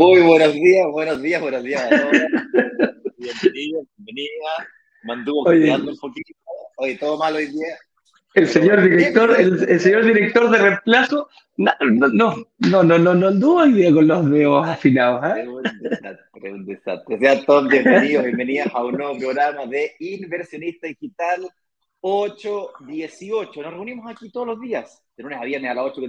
Muy buenos días, buenos días, buenos días. Bienvenidos, bienvenida. Manduvo quedando un poquito. Oye, todo malo hoy día. El señor director, el, señor director de reemplazo, no, no, no, no, no, no anduvo hoy día con los dedos afinados. ¿eh? Es un desastre, Sean todos bienvenidos, bienvenidas a un nuevo programa de Inversionista Digital 818. Nos reunimos aquí todos los días, de lunes a viernes a las 8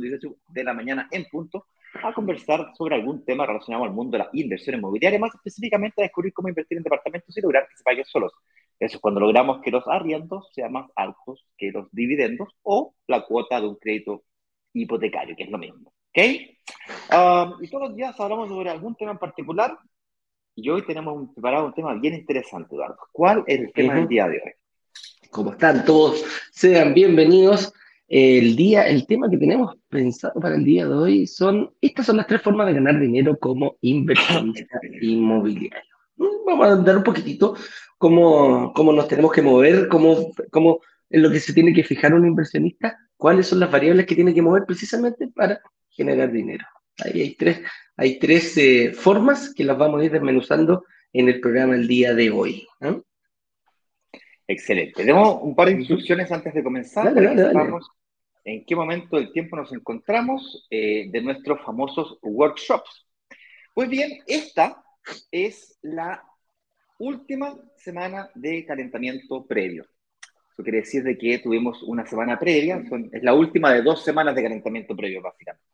de la mañana en punto, a conversar sobre algún tema relacionado al mundo de la inversión inmobiliaria, más específicamente a descubrir cómo invertir en departamentos y lograr que se paguen solos. Eso es cuando logramos que los arriendos sean más altos que los dividendos o la cuota de un crédito hipotecario, que es lo mismo. ¿Ok? Um, y todos los días hablamos sobre algún tema en particular y hoy tenemos preparado un tema bien interesante, Eduardo. ¿Cuál es el tema del día de hoy? ¿Cómo están todos? Sean bienvenidos el día, el tema que tenemos pensado para el día de hoy son, estas son las tres formas de ganar dinero como inversionista inmobiliario. Mm, vamos a dar un poquitito cómo, cómo nos tenemos que mover, cómo, cómo en lo que se tiene que fijar un inversionista, cuáles son las variables que tiene que mover precisamente para generar dinero. Ahí hay tres, hay tres eh, formas que las vamos a ir desmenuzando en el programa el día de hoy. Excelente. Tenemos un par de instrucciones antes de comenzar. Dale, dale, en qué momento del tiempo nos encontramos eh, de nuestros famosos workshops. Pues bien, esta es la última semana de calentamiento previo. Eso quiere decir de que tuvimos una semana previa, es la última de dos semanas de calentamiento previo, básicamente.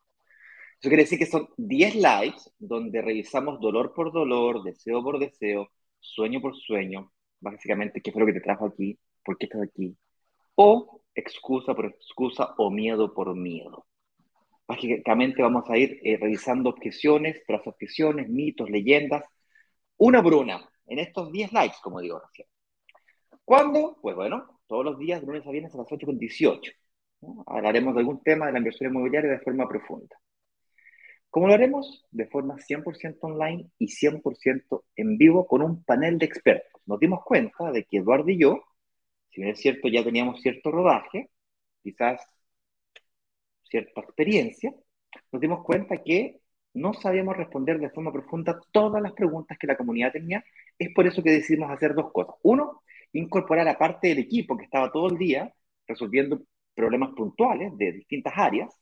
Eso quiere decir que son 10 lives donde revisamos dolor por dolor, deseo por deseo, sueño por sueño, básicamente qué fue lo que te trajo aquí, por qué estás aquí, o excusa por excusa o miedo por miedo. Básicamente vamos a ir eh, revisando objeciones tras objeciones, mitos, leyendas, una por una, en estos 10 likes, como digo recién. ¿Cuándo? Pues bueno, todos los días, de lunes a viernes a las 8.18. Hablaremos de algún tema de la inversión inmobiliaria de forma profunda. ¿Cómo lo haremos? De forma 100% online y 100% en vivo con un panel de expertos. Nos dimos cuenta de que Eduardo y yo si bien es cierto, ya teníamos cierto rodaje, quizás cierta experiencia, nos dimos cuenta que no sabíamos responder de forma profunda todas las preguntas que la comunidad tenía. Es por eso que decidimos hacer dos cosas. Uno, incorporar a parte del equipo que estaba todo el día resolviendo problemas puntuales de distintas áreas,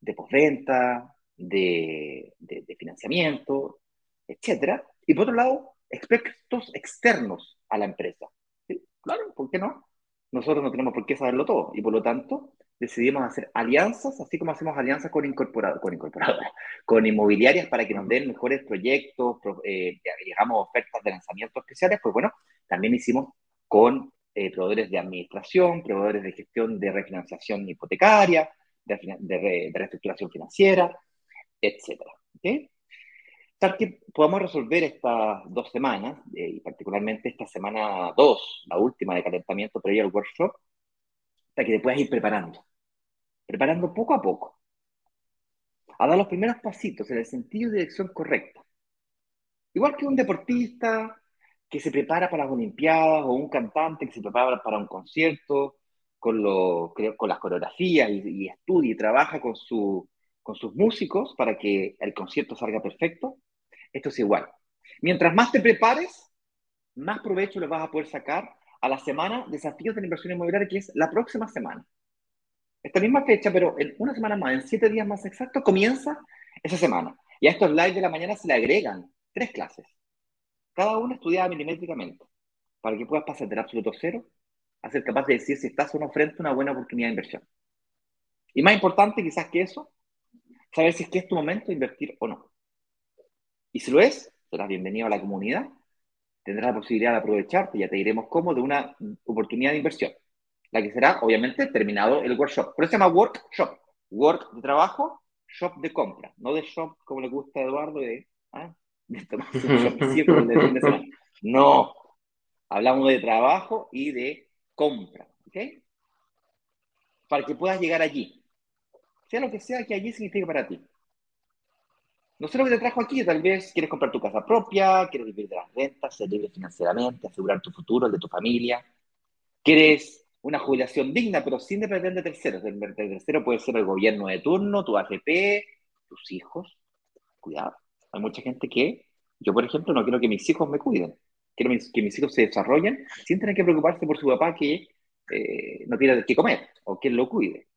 de postventa, de, de, financiamiento, etc. Y por otro lado, expertos externos a la empresa, Claro, ¿por qué no? Nosotros no tenemos por qué saberlo todo y por lo tanto decidimos hacer alianzas, así como hacemos alianzas con incorporadoras, con, incorporadoras, con inmobiliarias para que nos den mejores proyectos, eh, digamos, ofertas de lanzamiento especiales, pues bueno, también hicimos con eh, proveedores de administración, proveedores de gestión de refinanciación hipotecaria, de, de, reestructuración financiera, etcétera. ¿okay? Tal que podamos resolver estas dos semanas, eh, y particularmente esta semana 2, la última de calentamiento previo al workshop, para que te puedas ir preparando. Preparando poco a poco. A dar los primeros pasitos en el sentido y dirección correcta. Igual que un deportista que se prepara para las Olimpiadas o un cantante que se prepara para un concierto con, lo, con las coreografías y, y estudia y trabaja con, su, con sus músicos para que el concierto salga perfecto esto es igual. Mientras más te prepares, más provecho le vas a poder sacar a la semana Desafíos de la Inversión Inmobiliaria, que es la próxima semana. Esta misma fecha, pero en una semana más, en siete días más exactos, comienza esa semana. Y a estos lives de la mañana se le agregan tres clases. Cada una estudiada milimétricamente, para que puedas pasar del absoluto cero a ser capaz de decir si estás o no frente una buena oportunidad de inversión. Y más importante quizás que eso, saber si es que es tu momento de invertir o no. Y si lo es, serás bienvenido a la comunidad, tendrás la posibilidad de aprovecharte, ya te diremos cómo, de una oportunidad de inversión, la que será, obviamente, terminado el workshop. Por eso se llama workshop. Work de trabajo, shop de compra, no de shop como le gusta a Eduardo de, ¿ah? de No, hablamos de trabajo y de compra, ¿ok? Para que puedas llegar allí, sea lo que sea que allí signifique para ti. No sé lo que te trajo aquí, tal vez quieres comprar tu casa propia, quieres vivir de las rentas, ser libre financieramente, asegurar tu futuro, el de tu familia. Quieres una jubilación digna, pero sin depender de terceros. El tercero puede ser el gobierno de turno, tu AFP, tus hijos. Cuidado. Hay mucha gente que, yo por ejemplo, no quiero que mis hijos me cuiden. Quiero que mis hijos se desarrollen sin tener que preocuparse por su papá que eh, no tiene que comer o que lo cuide.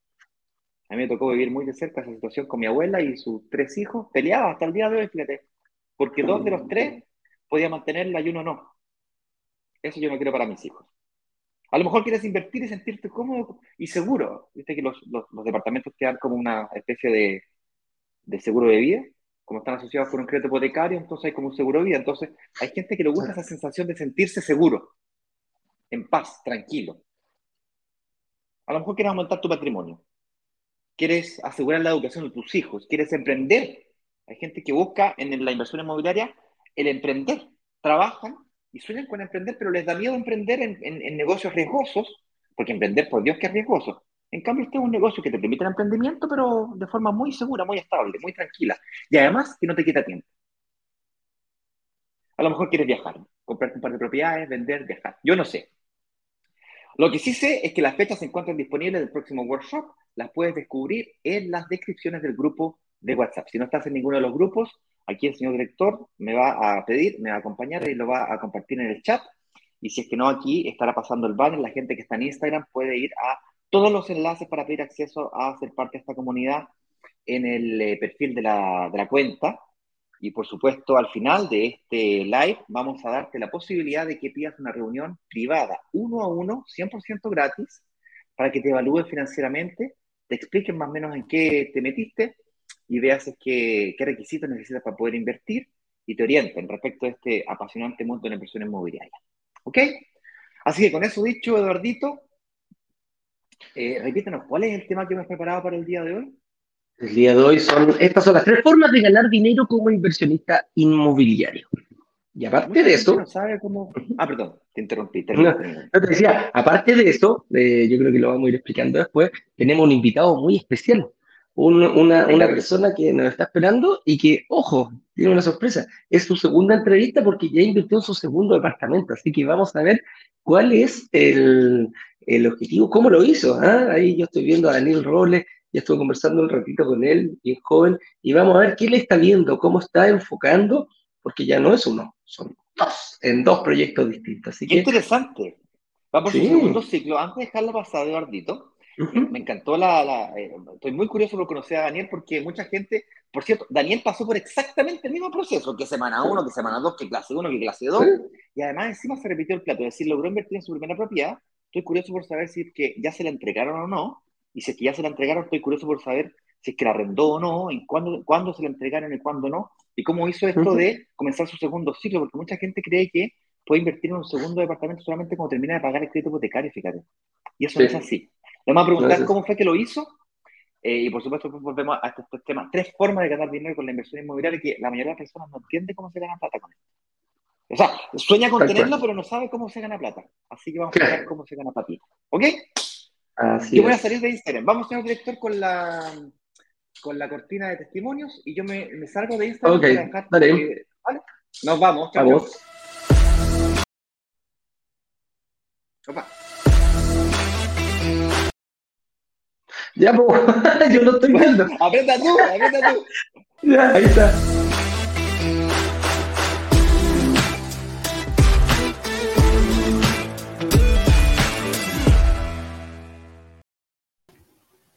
A mí me tocó vivir muy de cerca esa situación con mi abuela y sus tres hijos. Peleaba hasta el día de hoy, fíjate. Porque dos de los tres podían mantenerla y uno no. Eso yo no quiero para mis hijos. A lo mejor quieres invertir y sentirte cómodo y seguro. Viste que los, los, departamentos te dan como una especie de, de, seguro de vida, como están asociados con un crédito hipotecario, entonces hay como un seguro de vida. Entonces hay gente que le gusta esa sensación de sentirse seguro, en paz, tranquilo. A lo mejor quieres aumentar tu patrimonio quieres asegurar la educación de tus hijos, quieres emprender. Hay gente que busca en la inversión inmobiliaria el emprender. Trabajan y sueñan con emprender, pero les da miedo emprender en, negocios riesgosos, porque emprender, por Dios, que es riesgoso. En cambio, este es un negocio que te permite el emprendimiento, pero de forma muy segura, muy estable, muy tranquila. Y además que no te quita tiempo. A lo mejor quieres viajar, comprar un par de propiedades, vender, viajar. Yo no sé. Lo que sí sé es que las fechas se encuentran disponibles del próximo workshop las puedes descubrir en las descripciones del grupo de WhatsApp. Si no estás en ninguno de los grupos, aquí el señor director me va a pedir, me va a acompañar y lo va a compartir en el chat. Y si es que no, aquí estará pasando el banner. La gente que está en Instagram puede ir a todos los enlaces para pedir acceso a ser parte de esta comunidad en el eh, perfil de la, de la cuenta. Y por supuesto, al final de este live vamos a darte la posibilidad de que pidas una reunión privada, uno a uno, 100% gratis, para que te evalúes financieramente te expliquen más o menos en qué te metiste y veas qué, qué requisitos necesitas para poder invertir y te orienten respecto a este apasionante mundo de la inversión inmobiliaria. ¿Ok? Así que con eso dicho, Eduardito, eh, ¿cuál es el tema que has preparado para el día de hoy? El día de hoy son, estas son las tres formas de ganar dinero como inversionista inmobiliario. Y aparte de eso. Ah, perdón, te interrumpí. te decía, aparte de eso, eh, yo creo que lo vamos a ir explicando después, tenemos un invitado muy especial. una, persona que nos está esperando y que, ojo, tiene una sorpresa. Es su segunda entrevista porque ya invirtió en su segundo departamento. Así que vamos a ver cuál es el, objetivo, cómo lo hizo. ¿ah? Ahí yo estoy viendo a Daniel Robles, ya estuve conversando un ratito con él, bien joven, y vamos a ver qué le está viendo, cómo está enfocando porque ya no es uno, son dos, en dos proyectos distintos. Así Qué interesante. Vamos por segundo ciclo. Antes de dejarlo pasar, Eduardito, me encantó la... Eh, estoy muy curioso por conocer a Daniel porque mucha gente... Por cierto, Daniel pasó por exactamente el mismo proceso, que semana uno, que semana dos, que clase uno, que clase dos, y además encima se repitió el plato, es decir, logró invertir en su primera propiedad. Estoy curioso por saber si es que ya se la entregaron o no, y si es que ya se la entregaron, estoy curioso por saber si es que la arrendó o no, en cuándo, cuándo se la entregaron y cuándo no, y cómo hizo esto de comenzar su segundo ciclo, porque mucha gente cree que puede invertir en un segundo departamento solamente cuando termina de pagar el crédito hipotecario, fíjate. Y eso no es así. Le vamos a preguntar cómo fue que lo hizo, eh, y por supuesto volvemos a este, este, tema. Tres formas de ganar dinero con la inversión inmobiliaria que la mayoría de las personas no entiende cómo se gana plata con esto. O sea, sueña con tenerlo, pero no sabe cómo se gana plata. Así que vamos a ver cómo se gana plata. ¿Ok? Así Yo voy a salir de Instagram. Vamos, señor director, con la, con la cortina de testimonios y yo me, me salgo de Instagram para dejar, ¿vale? Nos vamos. Chao, vamos. Opa. Ya, pues, yo lo estoy viendo. Aprieta tú, aprieta tú. Ya, ahí está.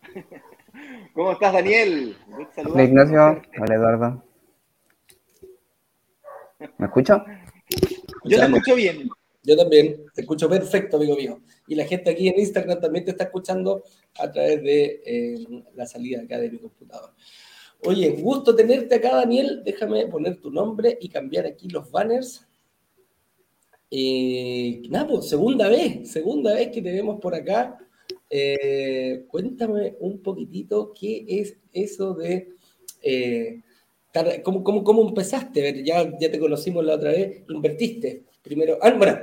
¿Cómo estás, Daniel? Hola, Ignacio. Hola, Eduardo. ¿Me escucho? Yo te escucho bien. Yo también, te escucho perfecto, amigo mío. Y la gente aquí en Instagram también te está escuchando a través de eh, la salida acá de mi computador. Oye, gusto tenerte acá, Daniel. Déjame poner tu nombre y cambiar aquí los banners. Eh, nada, pues, segunda vez, segunda vez que te vemos por acá. Eh, cuéntame un poquitito qué es eso de... Eh, ¿cómo, cómo, empezaste? Ya, ya te conocimos la otra vez, invertiste. Primero, ah, bueno,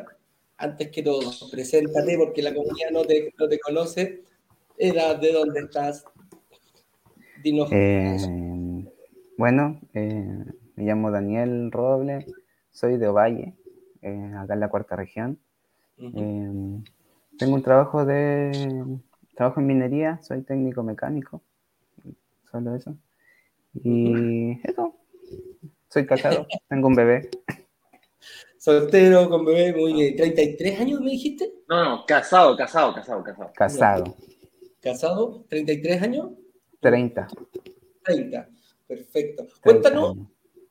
antes que todo, preséntate porque la comunidad no te, no te conoce. Edad, ¿de dónde estás? Dinos. Eh, bueno, me llamo Daniel Roble, soy de Ovalle, acá en la cuarta región. Tengo un trabajo de trabajo en minería, soy técnico mecánico, solo eso. Y eso, soy casado, tengo un bebé. Soltero, con bebé, muy bien. ¿33 años me dijiste? No, no, casado, casado, casado, casado. Casado. ¿Casado? ¿33 años? 30. 30, perfecto. Cuéntanos,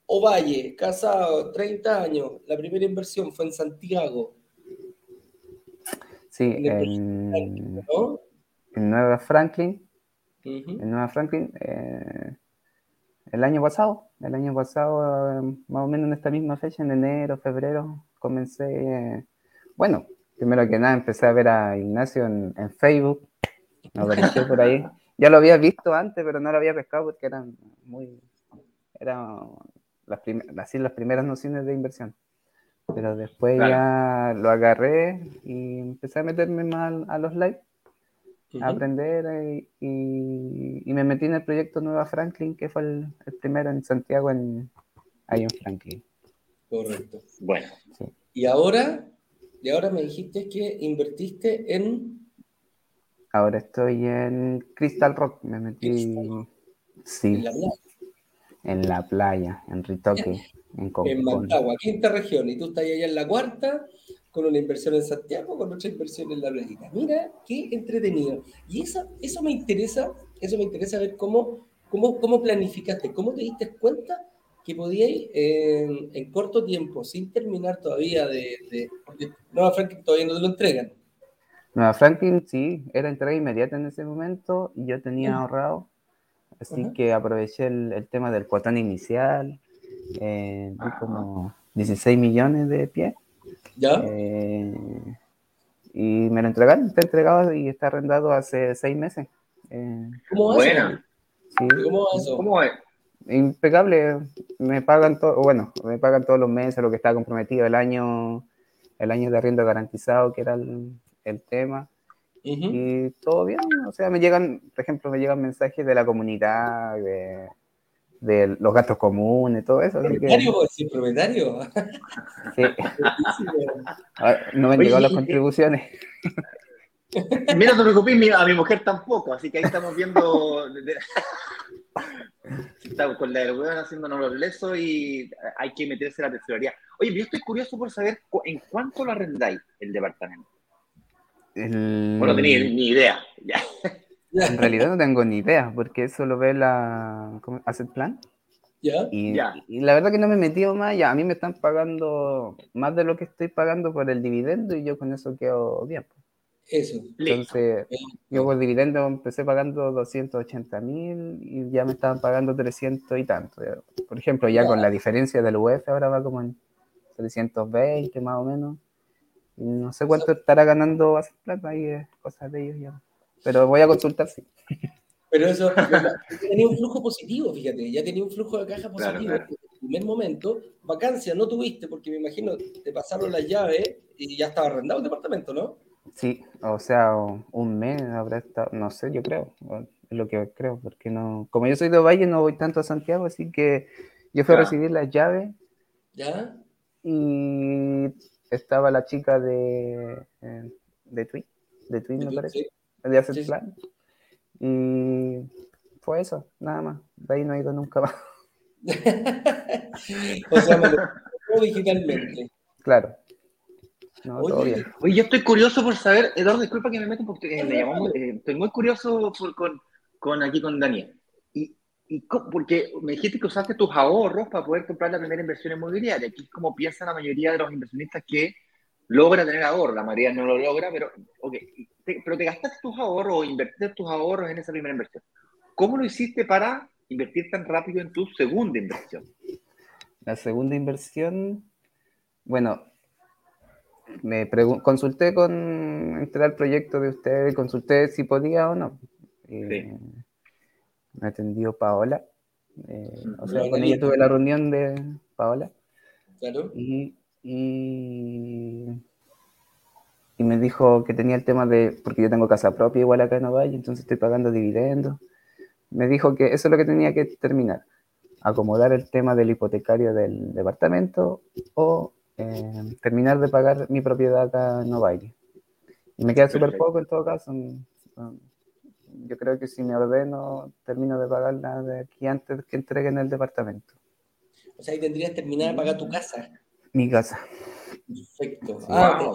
Ovalle, casado, 30 años, la primera inversión fue en Santiago. Sí, en, Nueva Franklin. En Nueva Franklin, eh, el año pasado, el año pasado, más o menos en esta misma fecha, en enero, febrero, comencé, bueno, primero que nada empecé a ver a Ignacio en, Facebook, me apareció por ahí. Ya lo había visto antes, pero no lo había pescado porque eran muy, eran las, así las primeras nociones de inversión. Pero después ya lo agarré y empecé a meterme más a los live, a aprender eh, y, me metí en el proyecto Nueva Franklin, que fue el, primero en Santiago, en, ahí en Franklin. Correcto. Bueno. Y ahora, y ahora me dijiste que invertiste en... Ahora estoy en Crystal Rock, me metí... Sí. ¿En la playa? En la playa, en Ritoque. En, en Mantagua, quinta región, y tú estás allá en la cuarta, con una inversión en Santiago, con otra inversión en la playita. Mira, qué entretenido. Y eso, eso me interesa, eso me interesa ver cómo, cómo, cómo planificaste, cómo te diste cuenta que podíais en, corto tiempo, sin terminar todavía de, de porque Nueva Franklin todavía no te lo entregan. Nueva Franklin sí, era entrega inmediata en ese momento y yo tenía ahorrado, así que aproveché el, el, tema del cuotón inicial, eh, como 16 millones de pies. ¿Ya? Eh, y me lo entregaron, está entregado y está arrendado hace seis meses. Eh, ¿Cómo es? ¿Cómo eso? ¿Cómo es? Impecable, me pagan todo, bueno, me pagan todos los meses lo que está comprometido el año, el año de arriendo garantizado, que era el, el tema. Y todo bien, o sea, me llegan, por ejemplo, me llegan mensajes de la comunidad, de, de los gastos comunes, todo eso. ¿Propietario o decir propietario? Sí. No me han llegado las contribuciones. Mira, no te preocupes, a mi mujer tampoco, así que ahí estamos viendo. Estamos con la del hueón haciéndonos los lesos y hay que meterse en la tesorería. Oye, yo estoy curioso por saber en cuánto lo arrendáis el departamento. Bueno, no tenía ni idea. En realidad no tengo ni idea, porque eso lo ve la Asset Plan. ¿Ya? Y, la verdad que no me he metido más, ya a mí me están pagando más de lo que estoy pagando por el dividendo y yo con eso quedo bien. Pues. Eso. Entonces, yo por dividendo empecé pagando 280 mil y ya me estaban pagando 300 y tanto. Por ejemplo, ya con la diferencia del UF ahora va como en 320 más o menos. Y no sé cuánto estará ganando Asset Plan, ahí es cosas de ellos ya pero voy a consultar, sí. Pero eso, ya tenía un flujo positivo, fíjate, ya tenía un flujo de caja positivo. En el primer momento, vacancia no tuviste, porque me imagino te pasaron las llaves y ya estaba arrendado el departamento, ¿no? Sí, o sea, un mes habrá estado, no sé, yo creo, es lo que creo, porque no, como yo soy de Valle, no voy tanto a Santiago, así que yo fui a recibir las llaves. ¿Ya? Y estaba la chica de, eh, de Twin, de Twin, me parece de hacer plan. Y fue eso, nada más. De ahí no he ido nunca más. o sea, me lo digitalmente. Claro. No, oye, todo bien. oye, yo estoy curioso por saber, Eduardo, disculpa que me meto porque me llamamos, eh, estoy muy curioso por, con, con, aquí con Daniel. Y, y porque me dijiste que usaste tus ahorros para poder comprar la primera inversión inmobiliaria. Aquí es como piensa la mayoría de los inversionistas que logra tener ahorro, la mayoría no lo logra, pero, pero te gastaste tus ahorros o invertiste tus ahorros en esa primera inversión. ¿Cómo lo hiciste para invertir tan rápido en tu segunda inversión? La segunda inversión, bueno, me consulté con, entré al proyecto de ustedes, consulté si podía o no. Eh, me atendió Paola. Eh, o sea, con ella tuve la reunión de Paola. Claro. Y y, y me dijo que tenía el tema de, porque yo tengo casa propia igual acá en Ovalle, entonces estoy pagando dividendos. Me dijo que eso es lo que tenía que terminar, acomodar el tema del hipotecario del departamento o eh, terminar de pagar mi propiedad acá en Ovalle. Y me queda súper poco en todo caso. Yo creo que si me ordeno, termino de pagarla de aquí antes que entreguen el departamento. O sea, ahí tendrías terminado de pagar tu casa. Mi casa. Perfecto. Ah,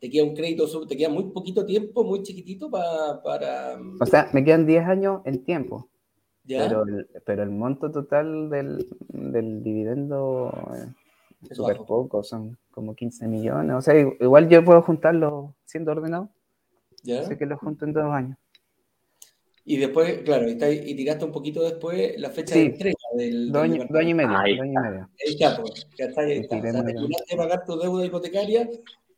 te, queda un crédito, te queda muy poquito tiempo, muy chiquitito para... O sea, me quedan 10 años en tiempo. Pero, el, pero el monto total del, del dividendo es súper poco, son como 15 millones. O sea, igual yo puedo juntarlo siendo ordenado. ¿Ya? Sé que lo junto en dos años. Y después, claro, y, tiraste un poquito después la fecha de entrega del. Dos, años, y medio. Ahí, dos años y medio. Ahí está, pues. Ya está, ahí está. O sea, terminaste de pagar tu deuda hipotecaria,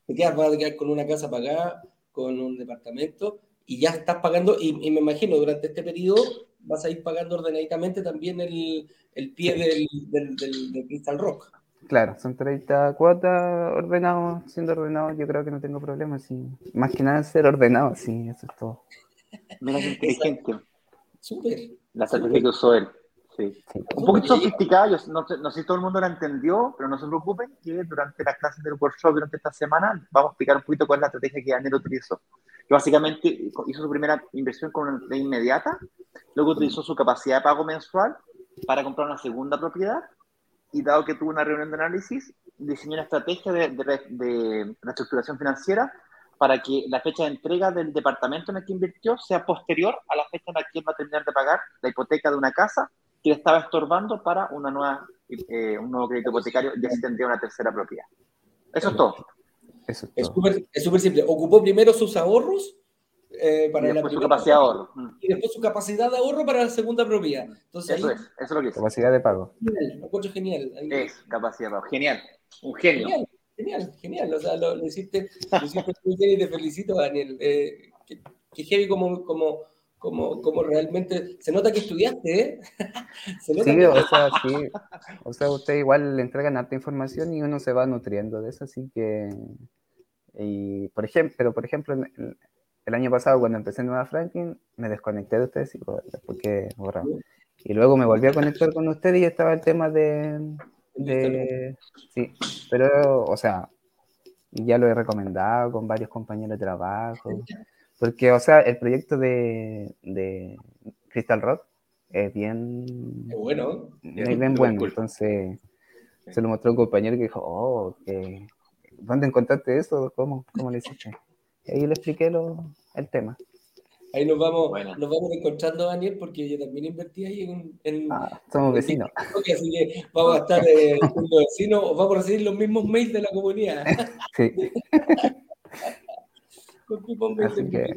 te quedas, vas a quedar con una casa pagada, con un departamento, y ya estás pagando, y, y me imagino durante este periodo vas a ir pagando ordenadamente también el, el pie del, del, del, del Crystal Rock. Claro, son 30 cuotas ordenados, siendo ordenado yo creo que no tengo problemas, sí. más que nada ser ordenado, sí, eso es todo. Mira qué inteligente. Súper. La que usó él. Sí. Un poquito sofisticada, yo no, no, sé si todo el mundo la entendió, pero no se preocupen que durante las clases del workshop, durante esta semana, vamos a explicar un poquito cuál es la estrategia que Daniel utilizó. Que básicamente hizo su primera inversión con una inmediata, luego utilizó su capacidad de pago mensual para comprar una segunda propiedad y dado que tuvo una reunión de análisis, diseñó una estrategia de, de, de reestructuración financiera para que la fecha de entrega del departamento en el que invirtió sea posterior a la fecha en la que él va a terminar de pagar la hipoteca de una casa que le estaba estorbando para una nueva, eh, un nuevo crédito hipotecario y así tendría una tercera propiedad. Eso es todo. Eso es súper simple. Ocupó primero sus ahorros eh, para y la su capacidad de ahorro. Mm. Y después su capacidad de ahorro para la segunda propiedad. Entonces, eso es, eso es lo que es. Capacidad de pago. Genial, genial. Es capacidad de pago. Genial. Un genio. Genial, genial, genial. O sea, lo, lo hiciste, lo hiciste muy bien y te felicito, Daniel. Eh, que, que heavy como, como, como, como realmente. Se nota que estudiaste, ¿eh? Se nota sí, que... o sea, sí. O sea, usted igual le entregan harta información y uno se va nutriendo de eso, así que. Y, por ejemplo, pero por ejemplo, el año pasado cuando empecé Nueva Franklin, me desconecté de ustedes y porque Y luego me volví a conectar con ustedes y estaba el tema de, de sí, pero, o sea, ya lo he recomendado con varios compañeros de trabajo, porque, o sea, el proyecto de, de Crystal Rock es bien... Es bueno. Es bien bueno, entonces se lo mostró un compañero que dijo, oh, ¿dónde encontraste eso? ¿Cómo, cómo le hiciste? Y ahí le expliqué lo, el tema. Ahí nos vamos, nos vamos encontrando, Daniel, porque yo también invertí ahí en. en ah, somos vecinos. así que vamos a estar eh, vecinos, vamos a recibir los mismos mails de la comunidad. Sí. así que,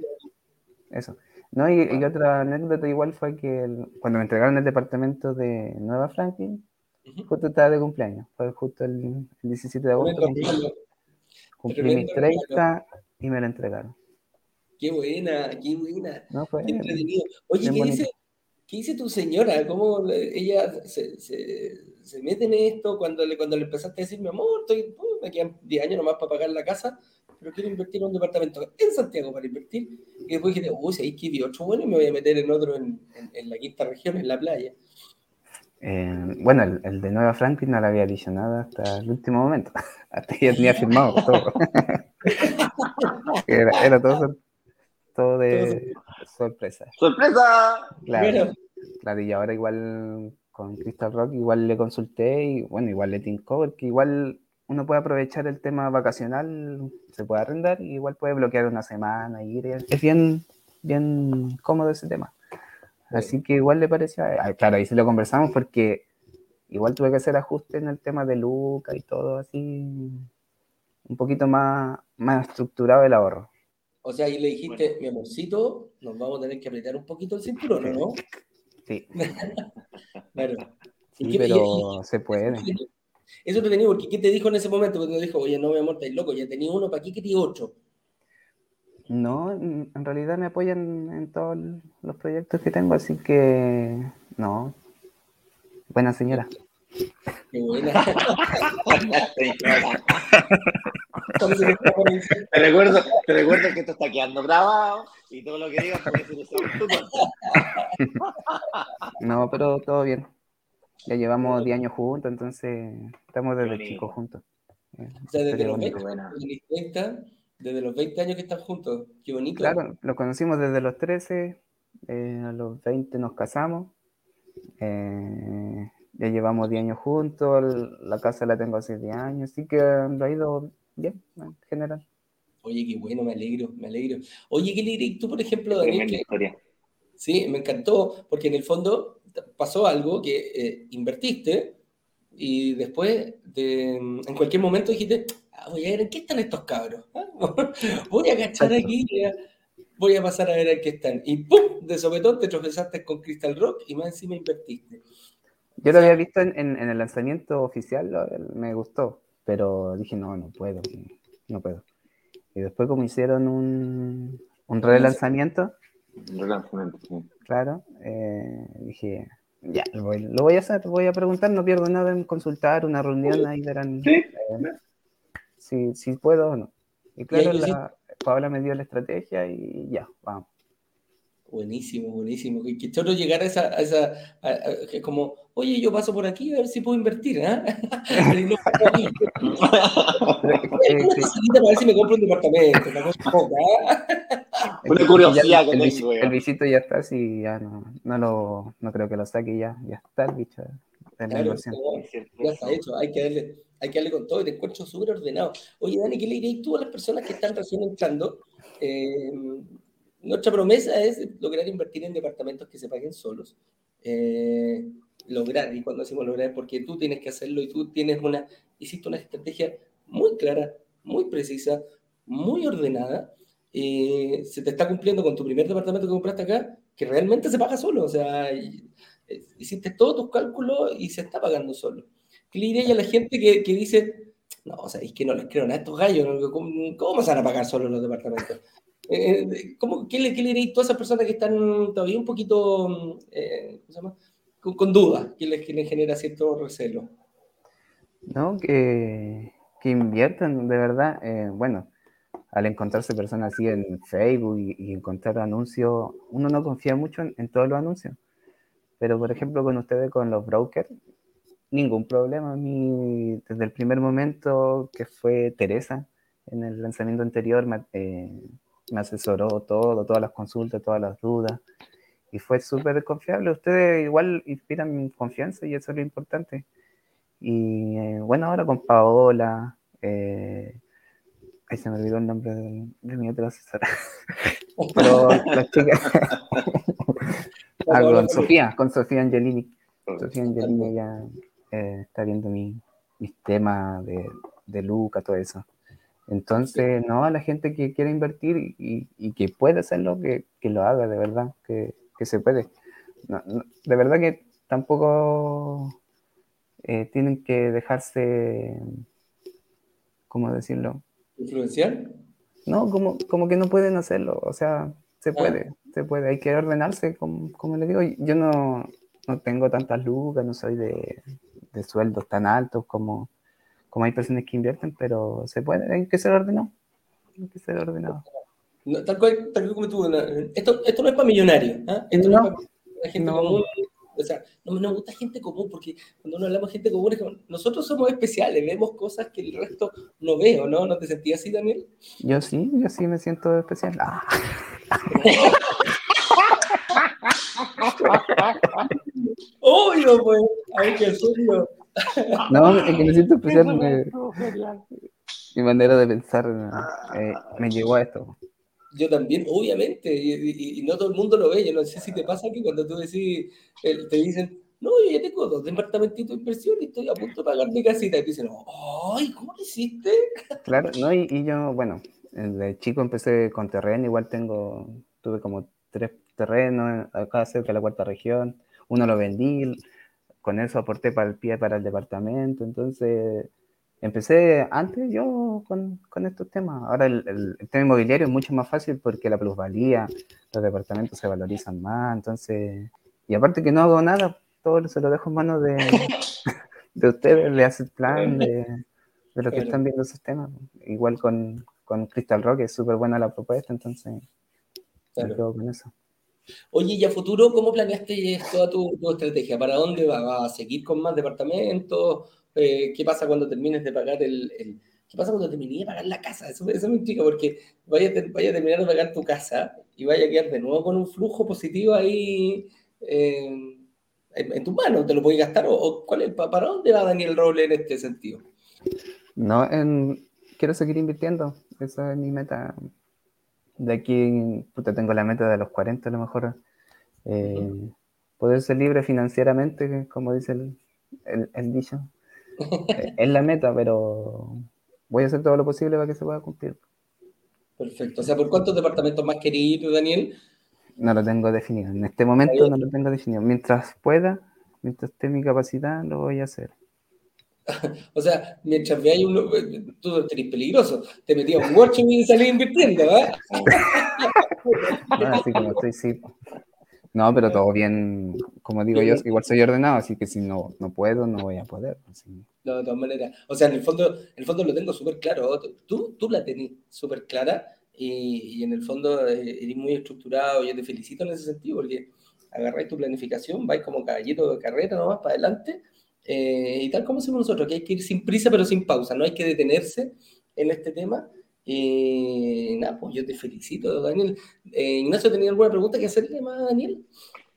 eso. No, y, y, otra anécdota igual fue que cuando me entregaron el departamento de Nueva Franklin, justo estaba de cumpleaños. Fue justo el, el 17 de agosto. Cumplí mis 30 y me lo entregaron. Qué buena, qué buena. qué entretenido. Oye, ¿qué dice, ¿qué dice, tu señora? ¿Cómo ella se, se, se, mete en esto cuando le, cuando le empezaste a decir, mi amor, estoy, me quedan 10 años nomás para pagar la casa, pero quiero invertir en un departamento en Santiago para invertir? Y después dije, uy, si hay que vi otro bueno y me voy a meter en otro en, en, la quinta región, en la playa. Eh, bueno, el, el, de Nueva Franklin no lo había dicho nada hasta el último momento. hasta que ya tenía firmado todo. era, era todo todo de sorpresa. ¡Sorpresa! Claro, claro, y ahora igual con Crystal Rock igual le consulté y bueno, igual le tincó, que igual uno puede aprovechar el tema vacacional, se puede arrendar y igual puede bloquear una semana ir. Es bien, bien cómodo ese tema. Así que igual le pareció, ah, claro, ahí sí lo conversamos porque igual tuve que hacer ajustes en el tema de Luca y todo así, un poquito más, más estructurado el ahorro. O sea, ahí le dijiste, mi amorcito, nos vamos a tener que apretar un poquito el cinturón, ¿no? Sí. claro. Sí, pero se puede. Eso te tenía, porque ¿qué te dijo en ese momento? Cuando te dijo, oye, no, mi amor, estás loco, ya tenía uno, ¿para qué quería ocho? No, en realidad me apoyan en todos los proyectos que tengo, así que no. Buena señora. Qué buena. te, recuerdo, te recuerdo que esto está quedando grabado y todo lo que digas puede ser No, pero todo bien. Ya llevamos 10 años juntos, entonces estamos desde chicos juntos. desde, los 20, desde los 20 años que están juntos. Qué bonito. Claro, nos conocimos desde los 13, eh, a los 20 nos casamos. Eh, ya llevamos 10 años juntos, la casa la tengo hace 10 años, así que lo ha ido bien en general. Oye, qué bueno, me alegro, me alegro. Oye, ¿qué le dirías tú, por ejemplo, Daniel? Sí, me encantó, porque en el fondo pasó algo que eh, invertiste y después en cualquier momento dijiste, ah, voy a ver en qué están estos cabros. ¿ah? voy a agachar aquí, voy a pasar a ver en qué están. Y ¡pum! De sopetón te tropezaste con Crystal Rock y más encima invertiste. Yo lo había visto en, el lanzamiento oficial, me gustó, pero dije, no, no puedo, no puedo. Y después como hicieron un, un relanzamiento. Relanzamiento, sí. Claro, eh, dije, ya, lo voy, a hacer, voy a preguntar, no pierdo nada en consultar una reunión, ahí verán eh, si, puedo o no. Y claro, la, Paola me dio la estrategia y ya, vamos. Buenísimo, buenísimo. Que, que solo llegar a esa, a esa como, oye, yo paso por aquí a ver si puedo invertir, ¿eh? para ver si me compro un departamento, una ¿ah? curiosidad el, el, visito ya está, sí, ya no, no lo, no creo que lo saque ya, ya está el bicho. Claro, ya está hecho, hay que darle, hay que darle con todo y te encuentro súper ordenado. Oye, Dani, ¿qué le dirías tú a las personas que están recién entrando? Eh, nuestra promesa es lograr invertir en departamentos que se paguen solos. Eh, lograr, y cuando decimos lograr, porque tú tienes que hacerlo y tú tienes una, hiciste una estrategia muy clara, muy precisa, muy ordenada. Eh, se te está cumpliendo con tu primer departamento que compraste acá, que realmente se paga solo. O sea, eh, hiciste todos tus cálculos y se está pagando solo. ¿Qué le diría a la gente que, que dice, no, o sea, es que no les creo a estos gallos, ¿cómo, ¿cómo, se van a pagar solo los departamentos? Eh, ¿cómo, qué, le, ¿Qué le diréis a todas esas personas que están todavía un poquito eh, con, dudas? ¿Qué les, genera cierto recelo? No, que, que inviertan, de verdad. Eh, bueno, al encontrarse personas así en Facebook y, encontrar anuncios, uno no confía mucho en, todos los anuncios. Pero, por ejemplo, con ustedes, con los brokers, ningún problema. Desde el primer momento que fue Teresa, en el lanzamiento anterior, eh, me asesoró todo, todas las consultas, todas las dudas, y fue súper confiable. Ustedes igual inspiran confianza y eso es lo importante. Y eh, bueno, ahora con Paola, eh, ahí se me olvidó el nombre de, mi otra asesora, pero la chica, ah, con Sofía, con Sofía Angelini. Sofía Angelini ya eh, está viendo mi, mis temas de, de Luca, todo eso. Entonces, no, a la gente que quiere invertir y, que puede hacerlo, que, que, lo haga, de verdad, que, que se puede. de verdad que tampoco eh, tienen que dejarse, ¿cómo decirlo? ¿Influenciar? No, como, como que no pueden hacerlo, o sea, se ah. puede, se puede, hay que ordenarse, como, como les digo, yo no, no tengo tantas lucas, no soy de, de sueldos tan altos como como hay personas que invierten, pero se puede, hay que ser ordenado. Hay que ser ordenado. tal, cual, tal cual como tú, esto, esto no es para millonarios, ¿eh? esto no, es para gente común. O sea, no me gusta gente común, porque cuando uno hablamos de gente común, es que nosotros somos especiales, vemos cosas que el resto no ve, ¿o no? ¿No te sentías así, Daniel? Yo sí, yo sí me siento especial. Ah. Obvio, pues, hay que hacerlo. No, es que me siento especial. mi manera de pensar eh, me llevó a esto. Yo también, obviamente, y, no todo el mundo lo ve. Yo no sé si te pasa que cuando tú decís, te dicen, no, yo ya tengo dos departamentitos de inversión y estoy a punto de pagar mi casita. Y te dicen, ay, ¿cómo lo hiciste? Claro, no, y, y yo, bueno, de chico empecé con terreno, igual tengo, tuve como tres terrenos acá cerca de la cuarta región. Uno lo vendí, con eso aporté para el pie para el departamento, entonces empecé antes yo con, con estos temas. Ahora el, el, tema inmobiliario es mucho más fácil porque la plusvalía, los departamentos se valorizan más, entonces, y aparte que no hago nada, todo se lo dejo en manos de, de ustedes, le hace el plan de, de los que están viendo esos temas. Igual con, con Crystal Rock, es súper buena la propuesta, entonces me quedo con eso. Oye, y a futuro, ¿cómo planeaste toda tu, estrategia? ¿Para dónde va? ¿Va a seguir con más departamentos? Eh, ¿Qué pasa cuando termines de pagar el, ¿Qué pasa cuando termines de pagar la casa? Eso, eso me intriga porque vaya, a terminar de pagar tu casa y vaya a quedar de nuevo con un flujo positivo ahí. Eh, en, tus manos, te lo puedes gastar o, cuál es, para dónde va Daniel Roble en este sentido. No, quiero seguir invirtiendo, esa es mi meta. De aquí, puta, tengo la meta de los 40 a lo mejor. Eh, poder ser libre financieramente, como dice el, el, dicho. es la meta, pero voy a hacer todo lo posible para que se pueda cumplir. Perfecto. O sea, ¿por cuántos departamentos más querido, Daniel? No lo tengo definido. En este momento no lo tengo definido. Mientras pueda, mientras esté mi capacidad, lo voy a hacer. o sea, mientras veáis uno, tú eres peligroso. Te metías un workshop y salí invirtiendo, ¿verdad? no, así como estoy, sí. No, pero todo bien, como digo yo, igual soy ordenado, así que si no, no puedo, no voy a poder. No, de todas maneras. O sea, en el fondo, en el fondo lo tengo súper claro. Tú, tú la tenés súper clara y, en el fondo eh, eres muy estructurado. Yo te felicito en ese sentido porque agarráis tu planificación, vais como caballito de carrera nomás para adelante. Eh, y tal como hacemos nosotros, que hay que ir sin prisa pero sin pausa, no hay que detenerse en este tema. Y nada, pues yo te felicito, Daniel. Eh, Ignacio, ¿tenía alguna pregunta que hacerle más a Daniel?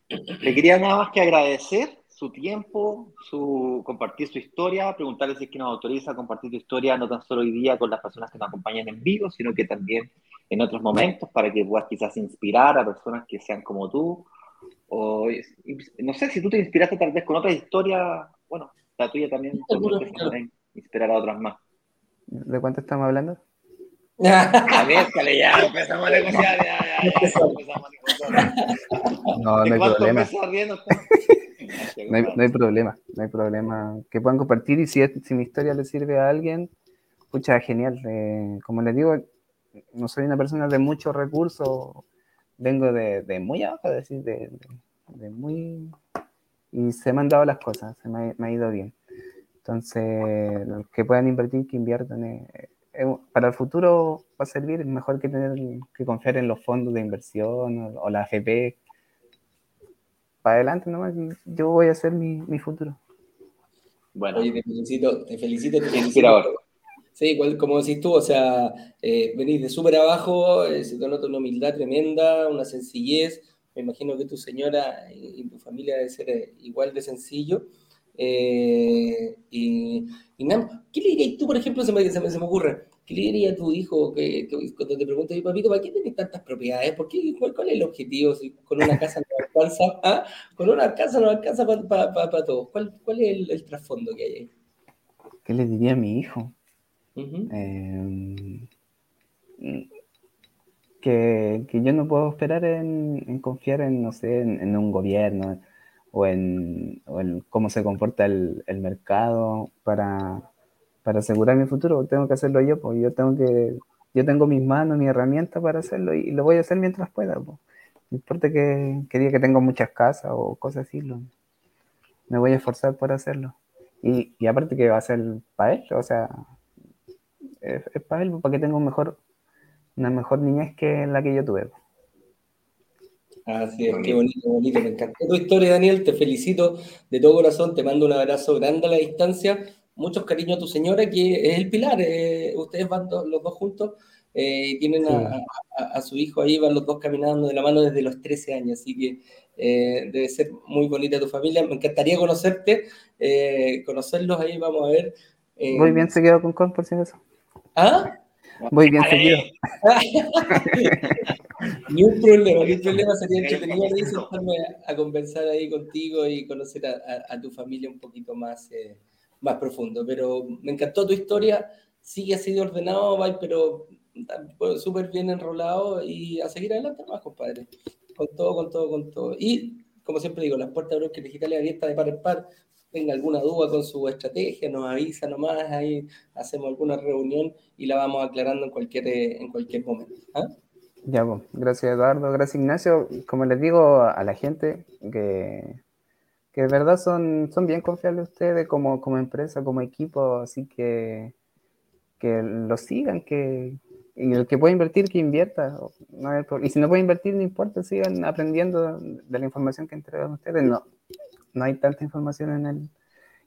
Le quería nada más que agradecer su tiempo, su compartir su historia, preguntarle si es que nos autoriza a compartir tu historia no tan solo hoy día con las personas que nos acompañan en vivo, sino que también en otros momentos para que puedas quizás inspirar a personas que sean como tú. O no sé si tú te inspiraste tal vez con otra historia, bueno, la tuya también, inspirar a otras más. ¿De cuánto estamos hablando? A ver, ya empezamos a negociar, ya, ya, empezamos a negociar. No, no hay problema. No hay, no hay, problema, no hay problema. Que puedan compartir y si, si mi historia le sirve a alguien, escucha, genial. Eh, como les digo, no soy una persona de muchos recursos, vengo de, de muy abajo, es decir, de, de, muy... Y se me han dado las cosas, se me ha, me ha ido bien. Entonces, los que puedan invertir, que inviertan. Eh, para el futuro va a servir, mejor que tener que confiar en los fondos de inversión o, la AFP. Para adelante nomás, yo voy a hacer mi, mi futuro. Bueno. Oye, te felicito, te felicito, te felicito. Sí, igual como decís tú, o sea, eh, venís de súper abajo, eh, se te nota una humildad tremenda, una sencillez. Me imagino que tu señora y, tu familia debe ser igual de sencillo. Eh, y, y nada, ¿qué le dirías tú, por ejemplo, se me, se me, se me ocurre? ¿Qué le diría a tu hijo que, cuando te pregunte, papito, ¿para qué tienes tantas propiedades? ¿Por qué, cuál, es el objetivo? Si con una casa no alcanza, ¿ah? con una casa no alcanza para todos. ¿Cuál, ¿Cuál es el, el, trasfondo que hay ahí? ¿Qué le diría a mi hijo? Em, que, que, yo no puedo esperar en, en confiar en, no sé, en, en un gobierno o en, o en cómo se comporta el, el mercado para, para, asegurar mi futuro, tengo que hacerlo yo, pues yo tengo que, yo tengo mis manos, mi herramienta para hacerlo y, lo voy a hacer mientras pueda, pues. No importa que, que diga que tengo muchas casas o cosas así, lo, me voy a esforzar por hacerlo. Y, y aparte que va a ser para él, o sea, es, es para él, para que tenga un mejor, una mejor niñez que la que yo tuve. Así es, qué bonito, bonito. Me encantó tu historia, Daniel. Te felicito de todo corazón. Te mando un abrazo grande a la distancia. Muchos cariños a tu señora, que es el pilar. Eh, ustedes van los dos juntos eh, tienen a, su hijo ahí, van los dos caminando de la mano desde los 13 años. Así que eh, debe ser muy bonita tu familia. Me encantaría conocerte, conocerlos ahí. Vamos a ver. Muy bien seguido con Con, por si eso. ¿Ah? Muy bien seguido. ni un problema, ni un problema sería entretenido sentarme a, conversar ahí contigo y conocer a, tu familia un poquito más, eh, más profundo. Pero me encantó tu historia, sigue así de ordenado, pero súper bien enrolado y a seguir adelante más, compadre. Con todo, con todo, con todo. Y como siempre digo, las puertas de Brokers Digitales abiertas de par en par tenga alguna duda con su estrategia, nos avisa nomás, ahí hacemos alguna reunión y la vamos aclarando en cualquier, eh, en cualquier momento. ¿ah? Ya, pues, gracias Eduardo, gracias Ignacio. Como les digo a la gente, que, que de verdad son, son bien confiables ustedes como, como empresa, como equipo, así que que lo sigan, que y el que puede invertir, que invierta. y si no puede invertir, no importa, sigan aprendiendo de la información que entregan ustedes. No, no hay tanta información en, el,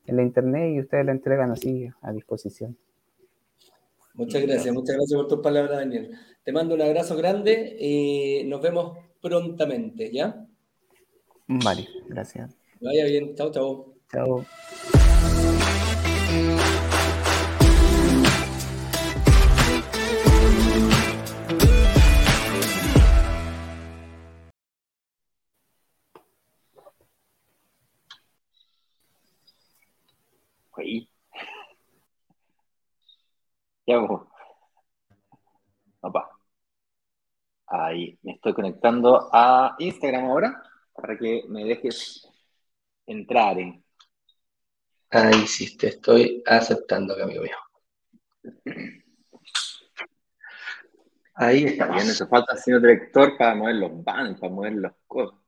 en la internet y ustedes la entregan así a disposición. Muchas gracias, muchas gracias por tus palabras, Daniel. Te mando un abrazo grande y nos vemos prontamente, ¿ya? Vale, gracias. Vaya bien, chao, chao. Chao. Ya, Opa. Ahí, me estoy conectando a Instagram ahora para que me dejes entrar en. Ahí sí, te estoy aceptando, amigo mío. Ahí está. Bien, eso falta señor director para mover los banners, para mover las cosas.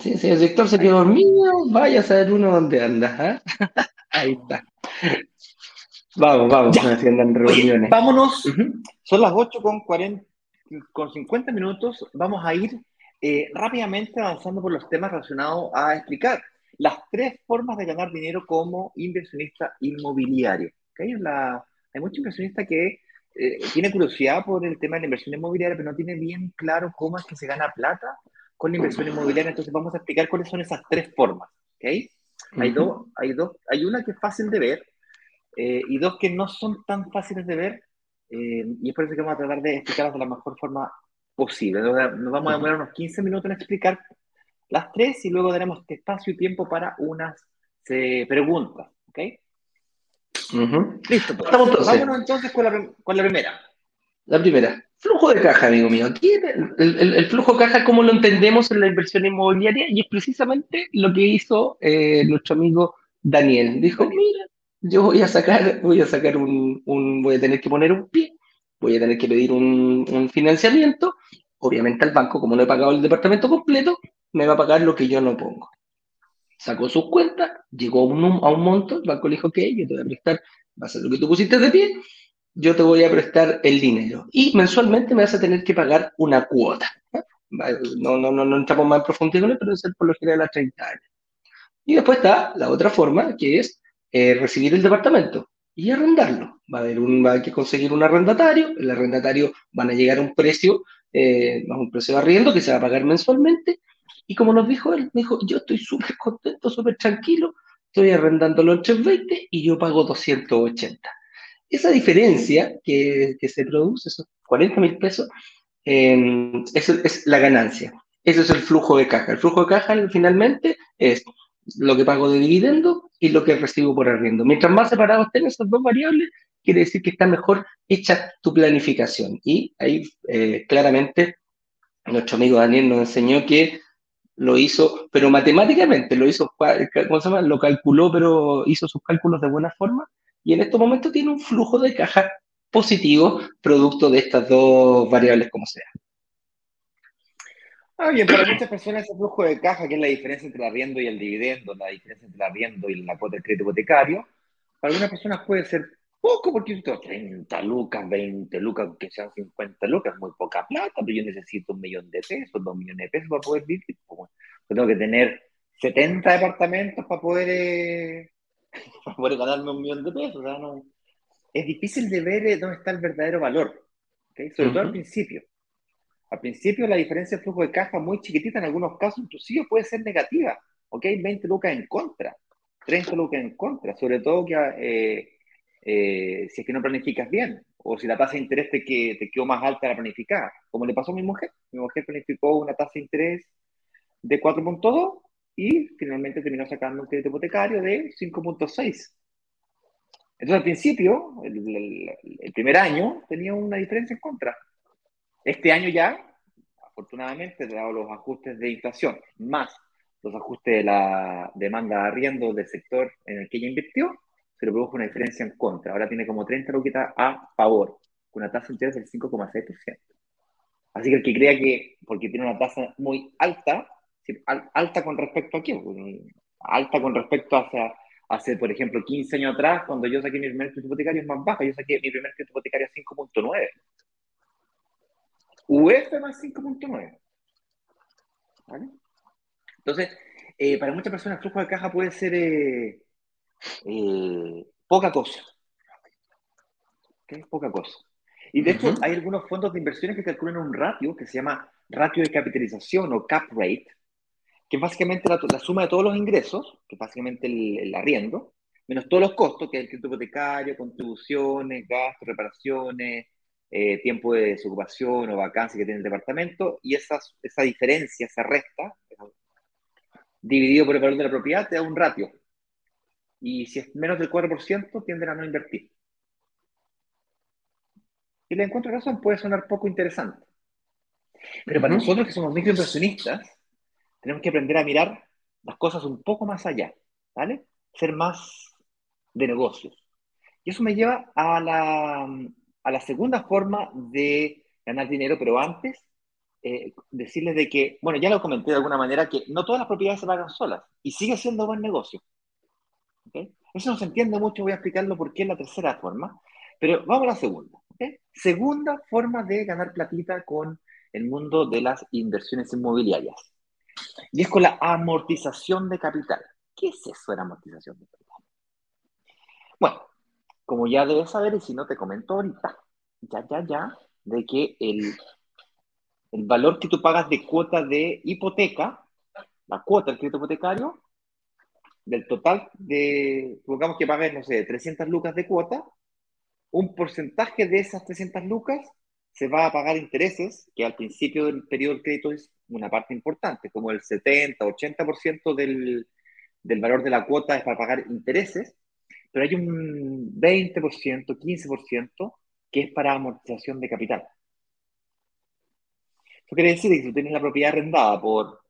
Sí, el director se quedó dormido, vaya a saber uno dónde anda. ¿eh? Ahí está. Vamos, vamos, haciendo reuniones. vámonos, son las 8 con, 40, con 50 minutos, vamos a ir eh, rápidamente avanzando por los temas relacionados a explicar las tres formas de ganar dinero como inversionista inmobiliario. ¿okay? La, hay muchos inversionistas que eh, tiene curiosidad por el tema de la inversión inmobiliaria, pero no tiene bien claro cómo es que se gana plata con la inversión inmobiliaria. Entonces vamos a explicar cuáles son esas tres formas. ¿okay? Hay, dos, hay, dos, hay una que es fácil de ver eh, y dos que no son tan fáciles de ver. Eh, y es por eso que vamos a tratar de explicarlas de la mejor forma posible. Nos vamos a demorar unos 15 minutos en explicar las tres y luego daremos espacio y tiempo para unas eh, preguntas. ¿Ok? Listo. Pues. Vámonos entonces con la, con la primera. La primera. Flujo de caja, amigo mío. El, el, flujo de caja, como lo entendemos en la inversión inmobiliaria, y es precisamente lo que hizo eh, nuestro amigo Daniel. Dijo, mira, yo voy a sacar, voy a sacar un, un, voy a tener que poner un pie, voy a tener que pedir un, un financiamiento. Obviamente al banco, como no he pagado el departamento completo, me va a pagar lo que yo no pongo. Sacó sus cuentas, llegó a un, monto, el banco le dijo, ok, yo te voy a prestar, va a ser lo que tú pusiste de pie, yo te voy a prestar el dinero y mensualmente me vas a tener que pagar una cuota. No, no, no, no entramos más en profundidad pero es por lo general a 30 años. Y después está la otra forma, que es eh, recibir el departamento y arrendarlo. Va a haber un, va a que conseguir un arrendatario, el arrendatario van a llegar a un precio, eh, un precio de arriendo que se va a pagar mensualmente. Y como nos dijo él, me dijo, yo estoy súper contento, súper tranquilo, estoy arrendándolo en 320 y yo pago 280. Esa diferencia que, se produce, esos 40 mil pesos, eh, es, la ganancia. Ese es el flujo de caja. El flujo de caja finalmente es lo que pago de dividendo y lo que recibo por arriendo. Mientras más separados estén esas dos variables, quiere decir que está mejor hecha tu planificación. Y ahí eh, claramente nuestro amigo Daniel nos enseñó que lo hizo, pero matemáticamente lo hizo, ¿cómo se llama? Lo calculó, pero hizo sus cálculos de buena forma y en estos momentos tiene un flujo de caja positivo producto de estas dos variables como sea. Ah, bien, para muchas personas ese flujo de caja, que es la diferencia entre el arriendo y el dividendo, la diferencia entre el arriendo y la cuota de crédito hipotecario, para algunas personas puede ser poco, porque yo tengo 30 lucas, 20 lucas, que sean 50 lucas, muy poca plata, pero yo necesito un millón de pesos, dos millones de pesos para poder vivir. Pues, yo tengo que tener 70 departamentos para poder eh, para ganarme un millón de pesos. no, es difícil de ver eh, dónde está el verdadero valor, sobre todo al principio. Al principio la diferencia de flujo de caja muy chiquitita, en algunos casos inclusive puede ser negativa, ¿ok? 20 lucas en contra, 30 lucas en contra, sobre todo que eh, eh, si es que no planificas bien, o si la tasa de interés te, que, te quedó más alta la planificada, como le pasó a mi mujer. Mi mujer planificó una tasa de interés de 4.2 y finalmente terminó sacando un crédito hipotecario de 5.6. Entonces, al principio, el, primer año, tenía una diferencia en contra. Este año ya, afortunadamente, dado los ajustes de inflación, más los ajustes de la demanda de arriendo del sector en el que ella invirtió, se le produjo una diferencia en contra. Ahora tiene como 30 luquitas a favor, con una tasa de interés del 5,6%. Así que el que crea que, porque tiene una tasa muy alta, alta con respecto a quién, pues, alta con respecto a hace, por ejemplo, 15 años atrás, cuando yo saqué mi primer crédito hipotecario es más baja, yo saqué mi primer crédito hipotecario a 5.9. UF más 5.9. ¿Vale? Entonces, eh, para muchas personas el flujo de caja puede ser eh, eh, poca cosa. ¿Okay? Poca cosa. Y de hecho, hay algunos fondos de inversiones que calculan un ratio que se llama ratio de capitalización o cap rate, que es básicamente la, suma de todos los ingresos, que es básicamente el, arriendo, menos todos los costos, que es el crédito hipotecario, contribuciones, gastos, reparaciones, eh, tiempo de desocupación o vacancia que tiene el departamento, y esa, esa diferencia, esa resta, dividido por el valor de la propiedad, te da un ratio. Y si es menos del 4%, tienden a no invertir. Y le encuentro razón, puede sonar poco interesante. Pero para nosotros que somos microinversionistas, tenemos que aprender a mirar las cosas un poco más allá, ¿vale? Ser más de negocios. Y eso me lleva a la, a la segunda forma de ganar dinero, pero antes eh, decirles de que, bueno, ya lo comenté de alguna manera, que no todas las propiedades se pagan solas y sigue siendo buen negocio. Eso no se entiende mucho, voy a explicarlo por qué es la tercera forma, pero vamos a la segunda. Segunda forma de ganar platita con el mundo de las inversiones inmobiliarias. Y es con la amortización de capital. ¿Qué es eso de la amortización de capital? Bueno, como ya debes saber, y si no te comento ahorita, ya, ya, ya, de que el, el valor que tú pagas de cuota de hipoteca, la cuota del crédito hipotecario, del total de, supongamos que pagues, no sé, 300 lucas de cuota, un porcentaje de esas 300 lucas se va a pagar intereses, que al principio del periodo del crédito es una parte importante, como el 70, 80% del, del valor de la cuota es para pagar intereses, pero hay un 20%, 15% que es para amortización de capital. Eso quiere decir que si tú tienes la propiedad arrendada por,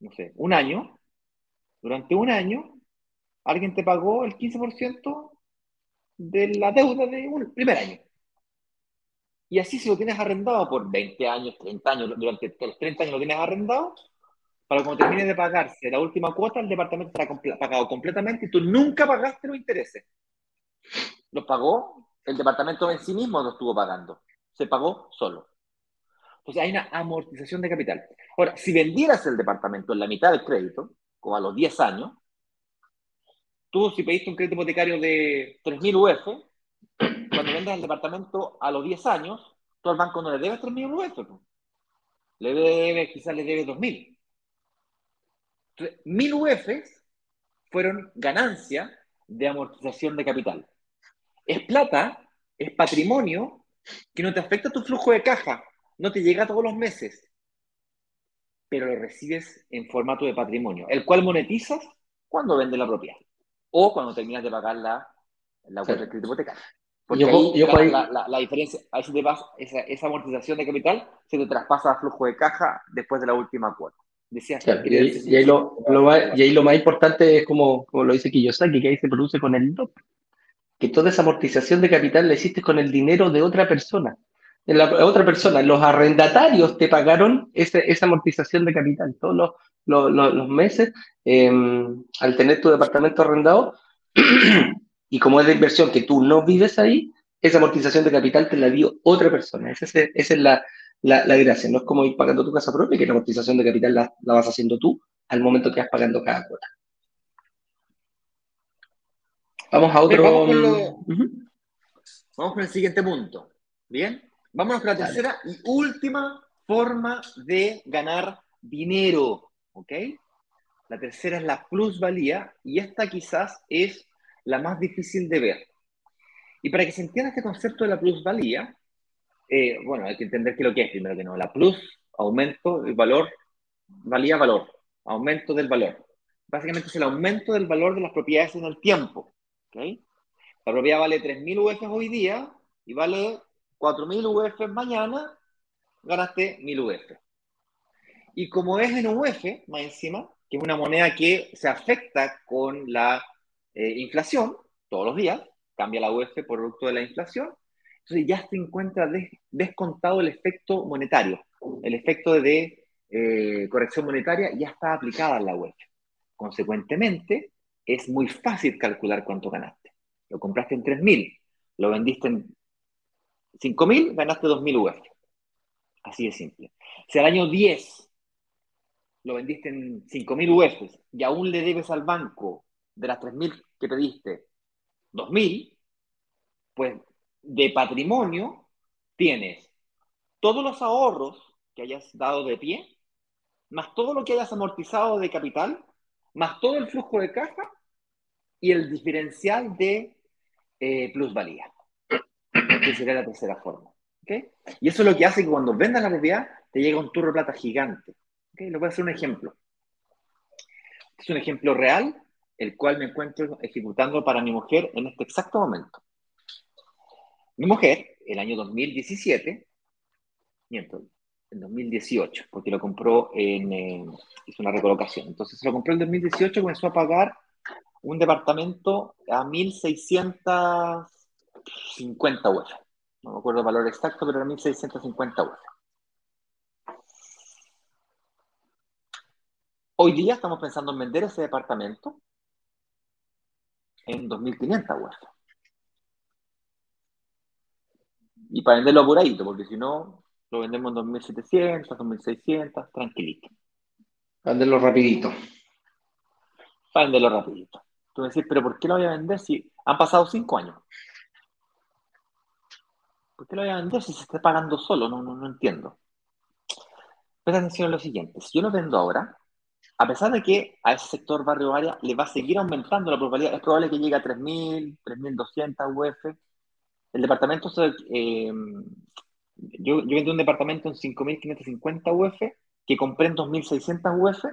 no sé, un año, durante un año, alguien te pagó el 15% de la deuda de un primer año. Y así si lo tienes arrendado por 20 años, 30 años, durante los 30 años lo tienes arrendado, para cuando termine de pagarse la última cuota, el departamento estará pagado completamente y tú nunca pagaste los intereses. Los pagó el departamento en sí mismo, no estuvo pagando. Se pagó solo. Entonces hay una amortización de capital. Ahora, si vendieras el departamento en la mitad del crédito, como a los 10 años, tú si pediste un crédito hipotecario de 3.000 UF, cuando vendas el departamento a los 10 años, tú al banco no le debes 3.000 UF. Le debes, quizás le debes 2.000. 1.000 UF fueron ganancia de amortización de capital. Es plata, es patrimonio que no te afecta tu flujo de caja, no te llega todos los meses, pero lo recibes en formato de patrimonio, el cual monetizas cuando vendes la propiedad o cuando terminas de pagar la, la cuota de crédito hipotecario. Porque ahí, La, diferencia, ahí se te esa, esa, amortización de capital se te traspasa a flujo de caja después de la última cuota. Y, ahí, lo, y, ahí lo, más importante es como, como lo dice Kiyosaki, que ahí se produce con el DOP. Que toda esa amortización de capital la hiciste con el dinero de otra persona. La otra persona, los arrendatarios te pagaron ese, esa amortización de capital todos los, los, los, meses em, al tener tu departamento arrendado. y como es de inversión que tú no vives ahí, esa amortización de capital te la dio otra persona. Esa es, esa es la, la, la, gracia. No es como ir pagando tu casa propia, que la amortización de capital la, la vas haciendo tú al momento que vas pagando cada cuota. Vamos a otro. Vamos con, el siguiente punto. Bien. Vamos con la tercera y última forma de ganar dinero. ¿Ok? La tercera es la plusvalía y esta quizás es la más difícil de ver. Y para que se entienda este concepto de la plusvalía, eh, bueno, hay que entender qué es lo que es primero que no. La plus, aumento, el valor, valía, valor, aumento del valor. Básicamente es el aumento del valor de las propiedades en el tiempo. ¿okay? La propiedad vale 3.000 UF hoy día y vale 4.000 UF mañana, ganaste 1.000 UF. Y como es en UF, más encima, que es una moneda que se afecta con la eh, inflación todos los días, cambia la UF por producto de la inflación, entonces ya se encuentra descontado el efecto monetario, el efecto de eh, corrección monetaria ya está aplicada en la web. Consecuentemente, es muy fácil calcular cuánto ganaste. Lo compraste en 3.000, lo vendiste en 5.000, ganaste 2.000 UF. Así de simple. Si al año 10 lo vendiste en 5.000 UF y aún le debes al banco de las 3.000 que pediste 2.000, pues de patrimonio tienes todos los ahorros que hayas dado de pie, más todo lo que hayas amortizado de capital, más todo el flujo de caja y el diferencial de eh, plusvalía, que sería la tercera forma. Y eso es lo que hace que cuando vendas la propiedad te llega un turro de plata gigante. ¿okay? Le voy a hacer un ejemplo. es un ejemplo real, el cual me encuentro ejecutando para mi mujer en este exacto momento. Mi mujer, el año 2017, miento, en 2018, porque lo compró en, eh, hizo una recolocación. Entonces lo compró en 2018 y comenzó a pagar un departamento a 1.650 UF. No me acuerdo el valor exacto, pero era 1.650 UF. Hoy día estamos pensando en vender ese departamento en 2.500 UF. Y para venderlo apuradito, porque si no, lo vendemos en 2.700, 2.600, tranquilito. Venderlo rapidito. Para venderlo rapidito. Tú me decís, pero ¿por qué lo voy a vender si han pasado cinco años? ¿Por qué lo voy a vender si se está pagando solo? No, no, no entiendo. Pero atención a lo siguiente. Si yo lo vendo ahora, a pesar de que a ese sector barrio área le va a seguir aumentando la probabilidad, es probable que llegue a 3.000, 3.200 UF. El departamento eh, yo, yo vendí un departamento en 5.550 UF que compré en 2.600 UF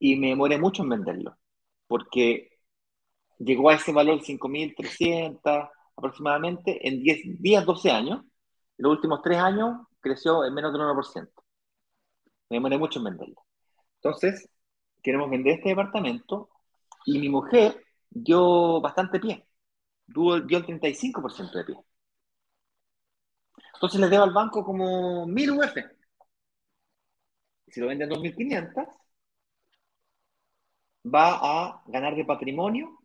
y me demoré mucho en venderlo, porque llegó a ese valor 5.300 aproximadamente en 10 días, 12 años. Los últimos 3 años creció en menos del 1%. Me demoré mucho en venderlo. Entonces, queremos vender este departamento y mi mujer dio bastante pie. Dio, dio el 35% de pie. Entonces le debo al banco como 1000 UF. Si lo venden 2500, va a ganar de patrimonio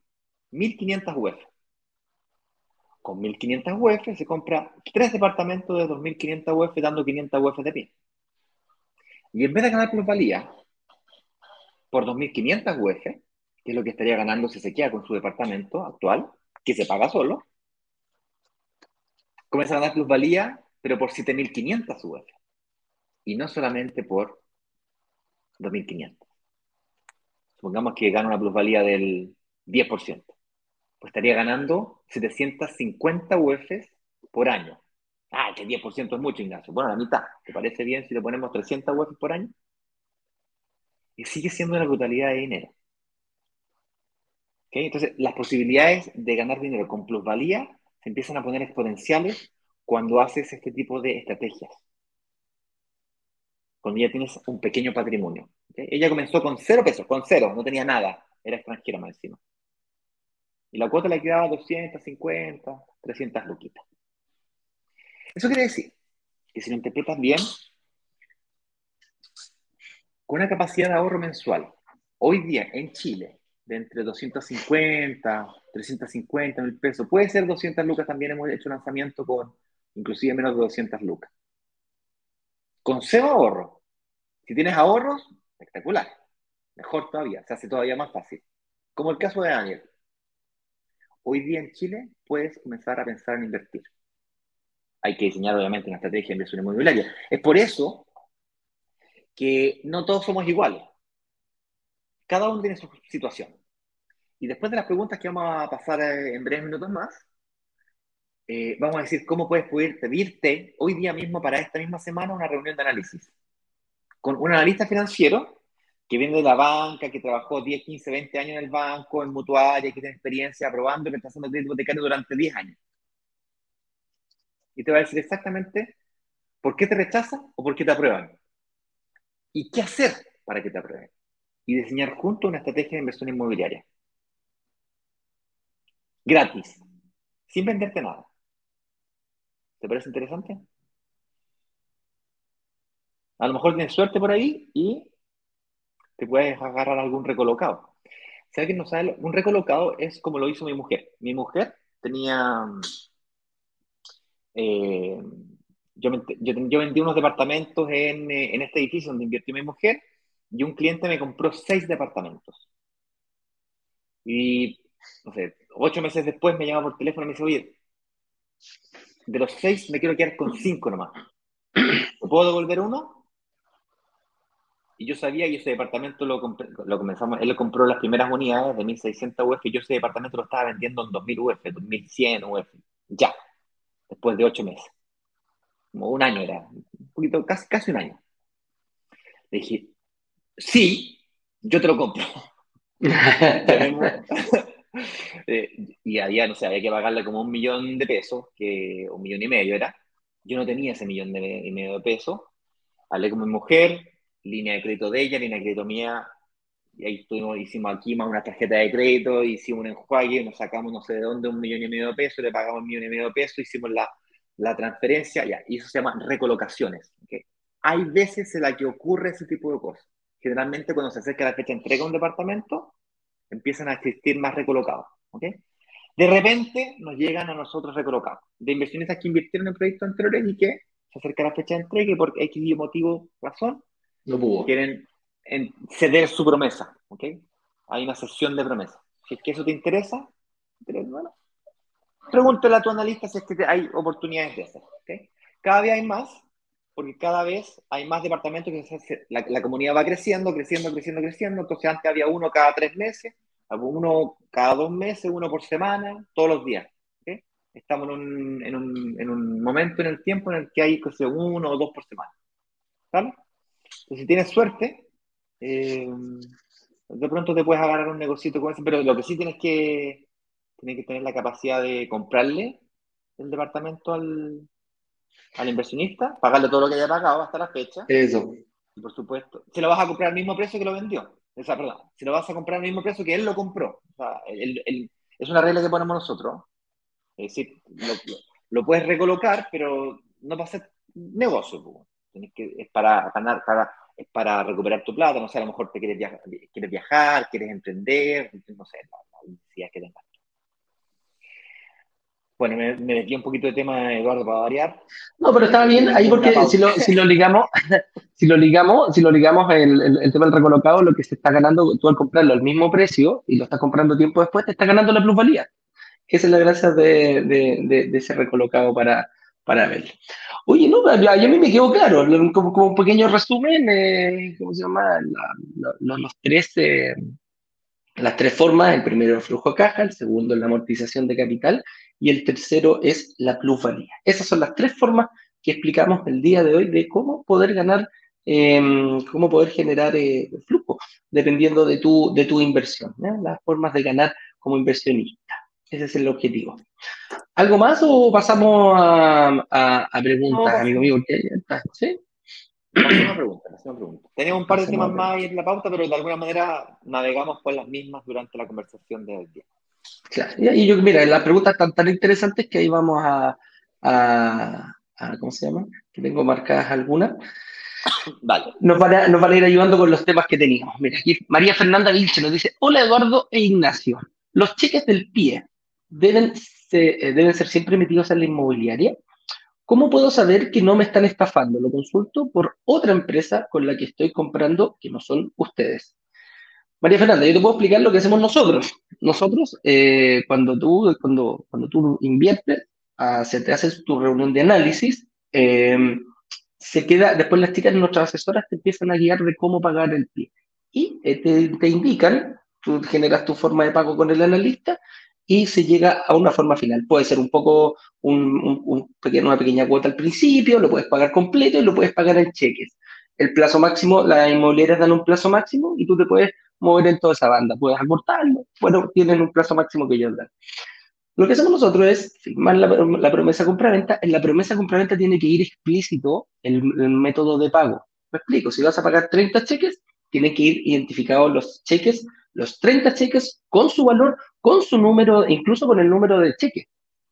1500 UF. Con 1500 UF se compra tres departamentos de 2500 UF dando 500 UF de pie. Y en vez de ganar plusvalía por 2500 UF, que es lo que estaría ganando si se queda con su departamento actual, que se paga solo, comienza a ganar plusvalía, pero por 7.500 UF. Y no solamente por 2.500. Supongamos que gana una plusvalía del 10%. Pues estaría ganando 750 UF por año. Ah, que 10% es mucho, Ignacio. Bueno, la mitad. ¿Te parece bien si le ponemos 300 UF por año? Y sigue siendo una brutalidad de dinero. Entonces, las posibilidades de ganar dinero con plusvalía se empiezan a poner exponenciales cuando haces este tipo de estrategias. Cuando ya tienes un pequeño patrimonio. Ella comenzó con cero pesos, con cero, no tenía nada, era extranjera más encima. Y la cuota le quedaba 250, 300 luquitas. Eso quiere decir que si lo interpretas bien, con una capacidad de ahorro mensual, hoy día en Chile, de entre 250, 350 mil pesos, puede ser 200 lucas, también hemos hecho lanzamiento con inclusive menos de 200 lucas. Con cero ahorro. Si tienes ahorros, espectacular. Mejor todavía, se hace todavía más fácil. Como el caso de Daniel. Hoy día en Chile puedes comenzar a pensar en invertir. Hay que diseñar obviamente una estrategia de inversión inmobiliaria. Es por eso que no todos somos iguales. Cada uno tiene su situación. Y después de las preguntas que vamos a pasar eh, en breves minutos más, eh, vamos a decir cómo puedes poder pedirte hoy día mismo para esta misma semana una reunión de análisis con un analista financiero que viene de la banca, que trabajó 10, 15, 20 años en el banco, en mutuaria, que tiene experiencia aprobando y rechazando crédito hipotecario durante 10 años. Y te va a decir exactamente por qué te rechazan o por qué te aprueban. Y qué hacer para que te aprueben. Y diseñar juntos una estrategia de inversión inmobiliaria. Gratis. Sin venderte nada. ¿Te parece interesante? A lo mejor tienes suerte por ahí y te puedes agarrar algún recolocado. Si alguien no sabe, un recolocado es como lo hizo mi mujer. Mi mujer tenía... Eh, yo, yo, vendí unos departamentos en, en, este edificio donde invirtió mi mujer y un cliente me compró seis departamentos. Y, no sé, ocho meses después me llama por teléfono y me dice, oye, de los seis me quiero quedar con cinco nomás. ¿Me puedo devolver uno? y yo sabía que ese departamento lo, lo comenzamos, él compró las primeras unidades de 1600 UF y yo ese departamento lo estaba vendiendo en 2000 UF, 2100 UF, ya, después de ocho meses. Como un año era, un poquito, casi, casi un año. Le dije, sí, yo te lo compro. Eh, y había, no sé, había que pagarle como un millón de pesos, que un millón y medio era. Yo no tenía ese millón y medio de pesos. Hablé con mi mujer, línea de crédito de ella, línea de crédito mía, y ahí estuvimos, hicimos aquí más una tarjeta de crédito, hicimos un enjuague, nos sacamos no sé de dónde un millón y medio de pesos, le pagamos un millón y medio de pesos, hicimos la, la transferencia, ya, y eso se llama recolocaciones. ¿okay? Hay veces en la que ocurre ese tipo de cosas. Generalmente cuando se acerca la fecha de entrega a un departamento, empiezan a existir más recolocados. ¿okay? De repente nos llegan a nosotros recolocados, de inversionistas que invirtieron en proyectos anteriores y que se acerca la fecha de entrega y por X motivo, razón, no pudo. quieren ceder su promesa. ¿okay? Hay una sesión de promesa. Si es que eso te interesa, bueno, pregúntale a tu analista si es que hay oportunidades de hacer. ¿okay? Cada día hay más, porque cada vez hay más departamentos que la, la, comunidad va creciendo, creciendo, creciendo, creciendo. Entonces antes había uno cada tres meses, uno cada dos meses, uno por semana, todos los días. Estamos en un, en, un, en un, momento en el tiempo en el que hay uno o dos por semana. Entonces, si tienes suerte, eh, de pronto te puedes agarrar un negocito con eso, pero lo que sí tienes que, tienes que tener la capacidad de comprarle el departamento al, al inversionista, pagarle todo lo que haya pagado hasta la fecha. Eso. Y por supuesto, se lo vas a comprar al mismo precio que lo vendió. O sea, perdón, se lo vas a comprar al mismo precio que él lo compró. O sea, es una regla que ponemos nosotros. Es decir, lo, puedes recolocar, pero no va a ser negocio. que, es para ganar, para, es para recuperar tu plata. No sé, a lo mejor te quieres viajar, quieres, viajar, quieres emprender, no sé, las necesidades que tengas. Bueno, me, metí un poquito de tema, Eduardo, para variar. No, pero estaba bien ahí porque si lo, si lo ligamos, si lo ligamos, si lo ligamos el, el, tema del recolocado, lo que se está ganando, tú al comprarlo al mismo precio y lo estás comprando tiempo después, te está ganando la plusvalía. Esa es la gracia de, de, de, ese recolocado para, para ver. Oye, no, a, a mí me quedó claro, como, como un pequeño resumen, eh, ¿cómo se llama? los, los tres, eh, las tres formas, el primero el flujo de caja, el segundo la amortización de capital y el tercero es la plusvalía. Esas son las tres formas que explicamos el día de hoy de cómo poder ganar, em, cómo poder generar eh, flujo, dependiendo de tu, de tu inversión, las formas de ganar como inversionista. Ese es el objetivo. ¿Algo más o pasamos a, a, preguntas, amigo mío? ¿Sí? Una pregunta, una pregunta. Teníamos un par de temas más ahí en la pauta, pero de alguna manera navegamos por las mismas durante la conversación de hoy día. Claro, y yo, mira, las preguntas están tan interesantes que ahí vamos a, a, ¿cómo se llama? Que tengo marcadas algunas. Vale. Nos van, a, nos van a ir ayudando con los temas que teníamos. Mira, aquí María Fernanda Vilche nos dice, hola Eduardo e Ignacio, ¿los cheques del pie deben, eh, deben ser siempre emitidos en la inmobiliaria? ¿Cómo puedo saber que no me están estafando? Lo consulto por otra empresa con la que estoy comprando que no son ustedes. María Fernanda, yo te puedo explicar lo que hacemos nosotros. Nosotros, eh, cuando, tú, cuando, cuando tú inviertes, ah, se te hace tu reunión de análisis, eh, se queda, después las chicas, nuestras asesoras, te empiezan a guiar de cómo pagar el pie. Y eh, te, te, indican, tú generas tu forma de pago con el analista y se llega a una forma final. Puede ser un poco, un, un, pequeño, una pequeña cuota al principio, lo puedes pagar completo y lo puedes pagar en cheques. El plazo máximo, las inmobiliarias dan un plazo máximo y tú te puedes mover en toda esa banda. Puedes acortarlo, bueno, tienen un plazo máximo que ellos dan. Lo que hacemos nosotros es firmar la, la promesa compra-venta. En la promesa compra-venta tiene que ir explícito el, método de pago. Me explico, si vas a pagar 30 cheques, tienen que ir identificados los cheques, los 30 cheques con su valor, con su número, incluso con el número de cheque,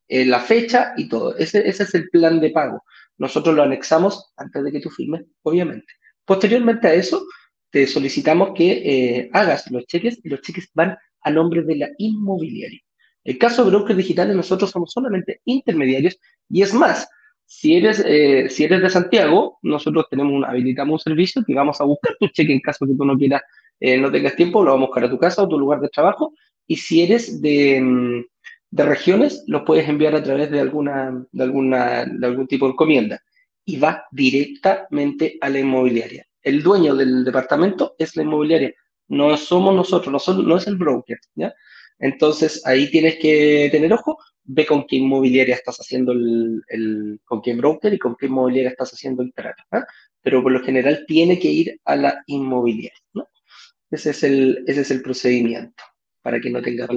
eh, la fecha y todo. Ese, ese es el plan de pago. Nosotros lo anexamos antes de que tú firmes, obviamente. Posteriormente a eso, te solicitamos que eh, hagas los cheques y los cheques van a nombre de la inmobiliaria. El caso de brokers digitales, nosotros somos solamente intermediarios y es más, si eres, eh, si eres de Santiago, nosotros tenemos habilitamos un servicio que vamos a buscar tu cheque en caso que tú no quieras, eh, no tengas tiempo, lo vamos a buscar a tu casa o tu lugar de trabajo. Y si eres de, mm, de regiones, lo puedes enviar a través de, alguna, de, alguna, de algún tipo de encomienda y va directamente a la inmobiliaria el dueño del departamento es la inmobiliaria, no somos nosotros, no, no es el broker, ¿ya? Entonces ahí tienes que tener ojo, ve con qué inmobiliaria estás haciendo el, con qué broker y con qué inmobiliaria estás haciendo el trato. Pero por lo general tiene que ir a la inmobiliaria, ¿no? Ese es el, ese es el procedimiento, para que no tenga.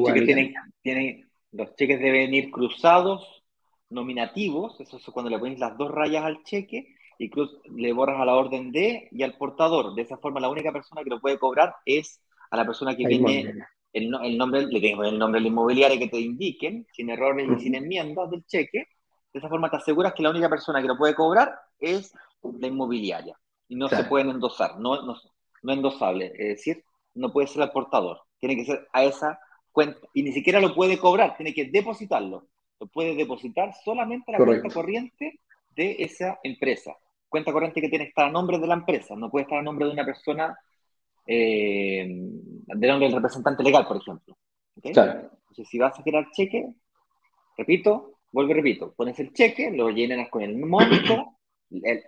Tienen, los cheques deben ir cruzados, nominativos, eso es cuando le pones las dos rayas al cheque y le borras a la orden de y al portador. De esa forma, la única persona que lo puede cobrar es a la persona que viene el, el, nombre, le tengo el nombre del inmobiliario que te indiquen, sin errores y sin enmiendas del cheque. De esa forma te aseguras que la única persona que lo puede cobrar es la inmobiliaria. Y no se pueden endosar, no, no, no endosable. Es decir, no puede ser al portador. Tiene que ser a esa cuenta. Y ni siquiera lo puede cobrar, tiene que depositarlo. Lo puede depositar solamente a la cuenta corriente de esa empresa. Cuenta corriente que tiene que estar a nombre de la empresa, no puede estar a nombre de una persona eh, de nombre del representante legal, por ejemplo. Entonces, si vas a crear cheque, repito, vuelvo y repito, pones el cheque, lo llenas con el monto,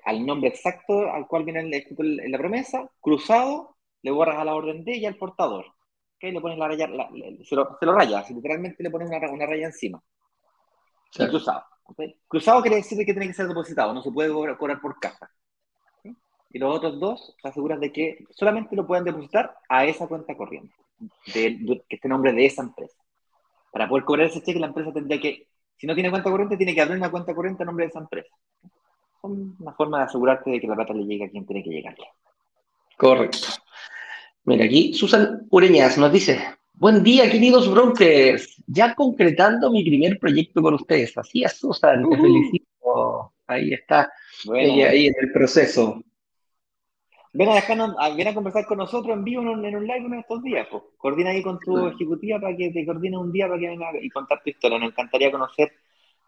al nombre exacto al cual viene el, en la promesa, cruzado, le borras a la orden de y al portador. ¿okay? Le pones la raya, se, lo, se, lo, rayas, literalmente le pones una, una raya encima. cruzado. Cruzado quiere decir que tiene que ser depositado, no se puede cobrar por caja y los otros dos se aseguran de que solamente lo pueden depositar a esa cuenta corriente, de, que esté nombre de esa empresa. Para poder cobrar ese cheque, la empresa tendría que, si no tiene cuenta corriente, tiene que abrir una cuenta corriente a nombre de esa empresa. Es una forma de asegurarte de que la plata le llegue a quien tiene que llegarle. Correcto. Mira, aquí Susan Ureñas nos dice, buen día queridos brokers, ya concretando mi primer proyecto con ustedes. Así es, Susan, te felicito. Ahí está, ahí en el proceso. Ven a, ven a conversar con nosotros en vivo en un, live uno de estos días. Pues. Coordina ahí con tu ejecutiva para que te coordine un día para que venga y contar tu historia. Nos encantaría conocer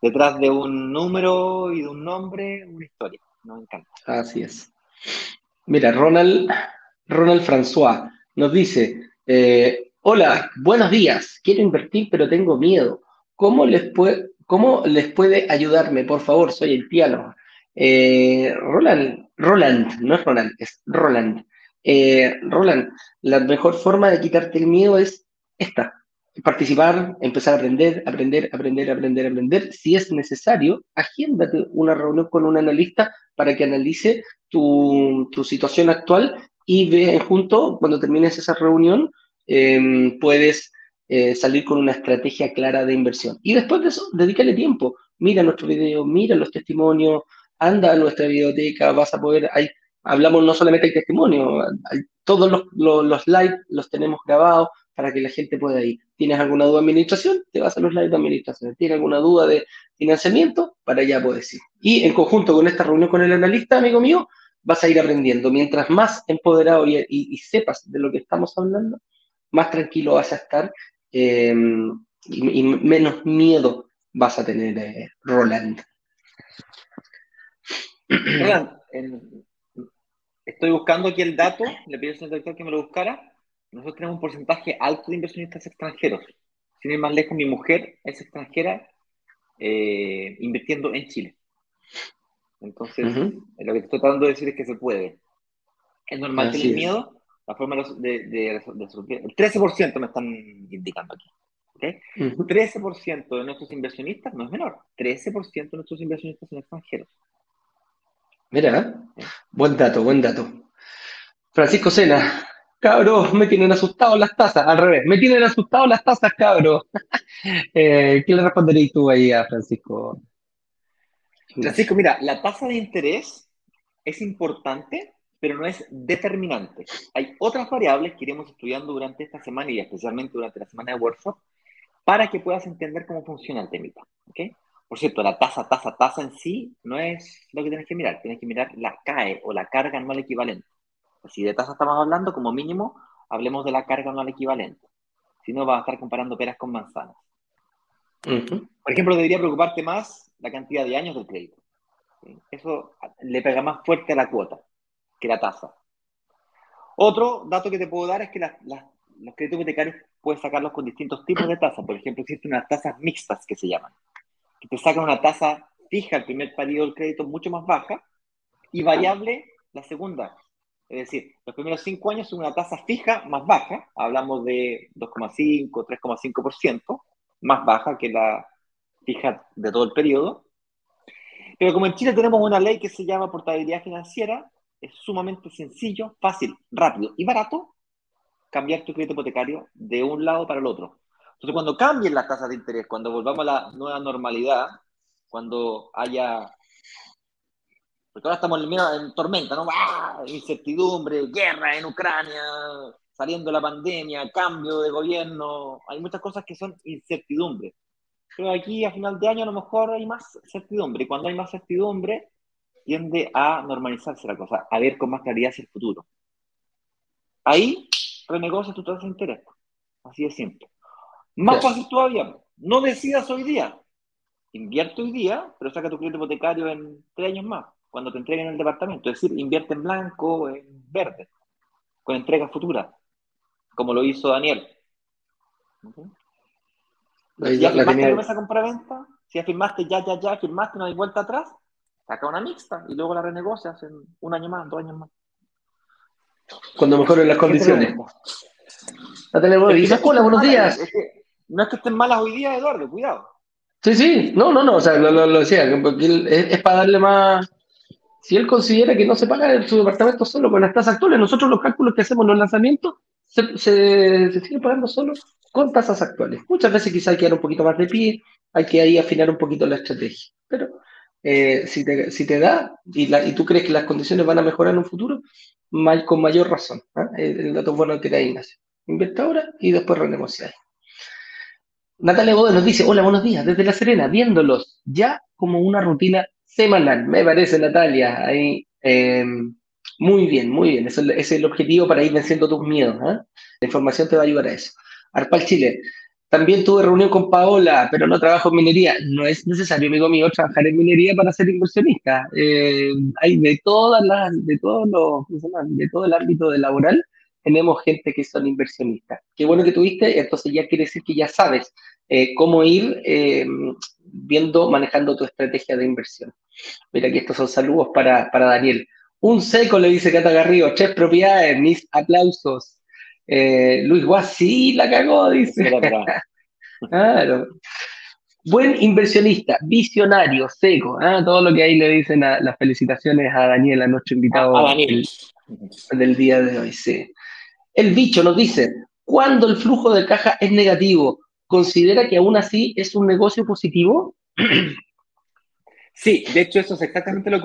detrás de un número y de un nombre una historia. Nos encanta. Así es. Mira, Ronald, Ronald François nos dice, eh, hola, buenos días, quiero invertir pero tengo miedo. ¿Cómo les, puede, ¿Cómo les puede ayudarme? Por favor, soy el piano. Eh, Roland, Roland, no es Roland, es Roland. Eh, Roland, la mejor forma de quitarte el miedo es esta, participar, empezar a aprender, aprender, aprender, aprender, aprender. Si es necesario, agéndate una reunión con un analista para que analice tu, situación actual y ve junto, cuando termines esa reunión, em, puedes eh, salir con una estrategia clara de inversión. Y después de eso, dedícale tiempo. Mira nuestro video, mira los testimonios, anda a nuestra biblioteca, vas a poder, hay, hablamos no solamente de testimonio, todos los, los, los los tenemos grabados para que la gente pueda ir. ¿Tienes alguna duda de administración? Te vas a los live de administración. ¿Tienes alguna duda de financiamiento? Para allá puedes ir. Y en conjunto con esta reunión con el analista, amigo mío, vas a ir aprendiendo. Mientras más empoderado y, sepas de lo que estamos hablando, más tranquilo vas a estar eh, y, menos miedo vas a tener, eh, Roland estoy buscando aquí el dato, le pido al señor director que me lo buscara. Nosotros tenemos un porcentaje alto de inversionistas extranjeros. Sin ir más lejos, mi mujer es extranjera eh, invirtiendo en Chile. Entonces, lo que estoy tratando de decir es que se puede. Es normal tener miedo. La forma de, de, el 13% me están indicando aquí. ¿okay? 13% de nuestros inversionistas no es menor. 13% de nuestros inversionistas son extranjeros. Mira, buen dato, buen dato. Francisco Sena, cabros, me tienen asustado las tasas, al revés, me tienen asustado las tasas, cabros. eh, ¿Qué le responderías tú ahí a Francisco? Francisco, mira, la tasa de interés es importante, pero no es determinante. Hay otras variables que iremos estudiando durante esta semana y especialmente durante la semana de workshop para que puedas entender cómo funciona el temita. ¿okay? Por cierto, la tasa, tasa, tasa en sí no es lo que tienes que mirar. Tienes que mirar la CAE o la carga anual equivalente. Si de tasa estamos hablando, como mínimo, hablemos de la carga anual equivalente. Si no, vas a estar comparando peras con manzanas. Por ejemplo, debería preocuparte más la cantidad de años del crédito. Eso le pega más fuerte a la cuota que la tasa. Otro dato que te puedo dar es que los créditos hipotecarios puedes sacarlos con distintos tipos de tasas. Por ejemplo, existen unas tasas mixtas que se llaman que te saca una tasa fija el primer periodo del crédito mucho más baja y variable la segunda Es decir, los primeros cinco años son una tasa fija más baja, hablamos de 2,5, 3,5%, más baja que la fija de todo el periodo. Pero como en Chile tenemos una ley que se llama portabilidad financiera, es sumamente sencillo, fácil, rápido y barato cambiar tu crédito hipotecario de un lado para el otro. Entonces, cuando cambien las tasas de interés, cuando volvamos a la nueva normalidad, cuando haya porque ahora estamos en, tormenta, ¿no? ¡Ah! Incertidumbre, guerra en Ucrania, saliendo la pandemia, cambio de gobierno. Hay muchas cosas que son incertidumbre. Pero aquí a final de año a lo mejor hay más certidumbre. Y cuando hay más certidumbre, tiende a normalizarse la cosa, a ver con más claridad hacia el futuro. Ahí renegocias tu tasa de interés. Así de simple. Más fácil todavía. No decidas hoy día. Invierte hoy día, pero saca tu crédito hipotecario en tres años más cuando te entreguen el departamento. Es decir, invierte en blanco o en verde, con entrega futura, como lo hizo Daniel. Si ya firmaste la promesa compra-venta, si ya firmaste ya, ya, ya, firmaste, no hay vuelta atrás, saca una mixta y luego la renegocias en un año más, dos años más. Cuando mejoren las condiciones. Natalia, hola, buenos días. no es que estén malas hoy día, Eduardo, cuidado. Sí, sí, no, no, no, o sea, lo, decía, es, para darle más, si él considera que no se paga su departamento solo con las tasas actuales, nosotros los cálculos que hacemos en los lanzamientos se, se, siguen pagando solo con tasas actuales. Muchas veces quizá hay que dar un poquito más de pie, hay que ahí afinar un poquito la estrategia. Pero eh, si, te, te, da y, tú crees que las condiciones van a mejorar en un futuro, con mayor razón. ¿ah? El dato bueno que da Ignacio. Invierte ahora y después renegociar. Natalia Godoy nos dice, hola, buenos días, desde La Serena, viéndolos ya como una rutina semanal, me parece, Natalia. Eh, muy bien, muy bien. Ese es el objetivo para ir venciendo tus miedos. ¿eh? La información te va a ayudar a eso. Arpal Chile. También tuve reunión con Paola, pero no trabajo en minería. No es necesario, amigo mío, trabajar en minería para ser inversionista. Eh, hay de todas las, de todos los, de todo el ámbito de laboral, tenemos gente que son inversionistas. Qué bueno que tuviste, entonces ya quiere decir que ya sabes cómo ir viendo, manejando tu estrategia de inversión. Mira, aquí estos son saludos para, Daniel. Un seco, le dice Cata Garrido, tres propiedades, mis aplausos. Eh, Luis Guas, sí, la cagó, dice. claro. Buen inversionista, visionario, seco. ¿ah? Todo lo que ahí le dicen las felicitaciones a Daniel, a nuestro invitado del día de hoy. Sí. El bicho nos dice, cuando el flujo de caja es negativo, ¿considera que aún así es un negocio positivo? Sí, de hecho eso es exactamente lo,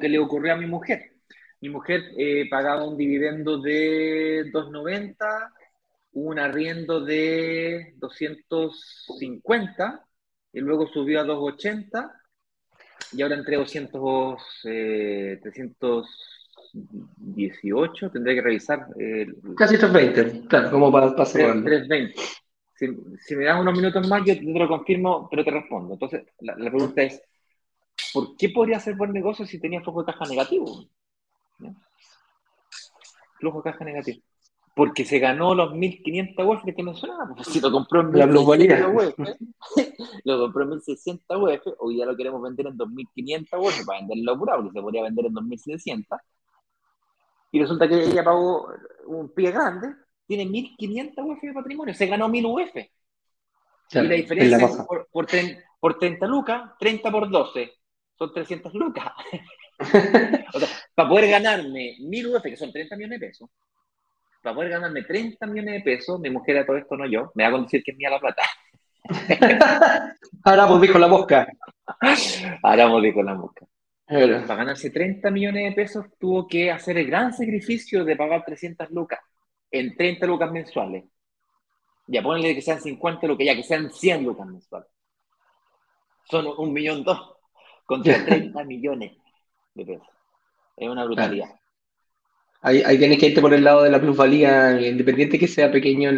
que le ocurrió a mi mujer. Mi mujer eh, pagaba un dividendo de 2.90, un arriendo de 250 y luego subió a 2.80 y ahora entre 200, 318, tendré que revisar. Casi 320, claro, como para pasar. 320. Si, si, me das unos minutos más, yo te lo confirmo, pero te respondo. Entonces, la pregunta es, ¿por qué podría ser buen negocio si tenía flujo de caja negativo? Flujo de caja negativo. Porque se ganó los 1.500 UF que te mencionaba. Pues, si lo compró en 1.600 UF, lo compró en 1.600 UF, hoy ya lo queremos vender en 2.500 UF para venderlo apurado, porque se podría vender en 2.700. Y resulta que ella pagó un pie grande, tiene 1.500 UF de patrimonio, se ganó 1.000 UF. y la diferencia es por, por, por 30 lucas, 30 por 12, son 300 lucas. o sea, para poder ganarme 1000 UF, que son 30 millones de pesos, para poder ganarme 30 millones de pesos, mi mujer a todo esto no yo, me va a decir que es mía la plata. Ahora dijo la mosca. Ahora dijo la mosca. Para ganarse 30 millones de pesos tuvo que hacer el gran sacrificio de pagar 300 lucas en 30 lucas mensuales. Ya ponle que sean 50 lucas, ya que sean 100 lucas mensuales. Son un millón dos contra 30 millones de pesos. Es una brutalidad. Ahí, ahí, tienes que irte por el lado de la plusvalía, independiente que sea pequeño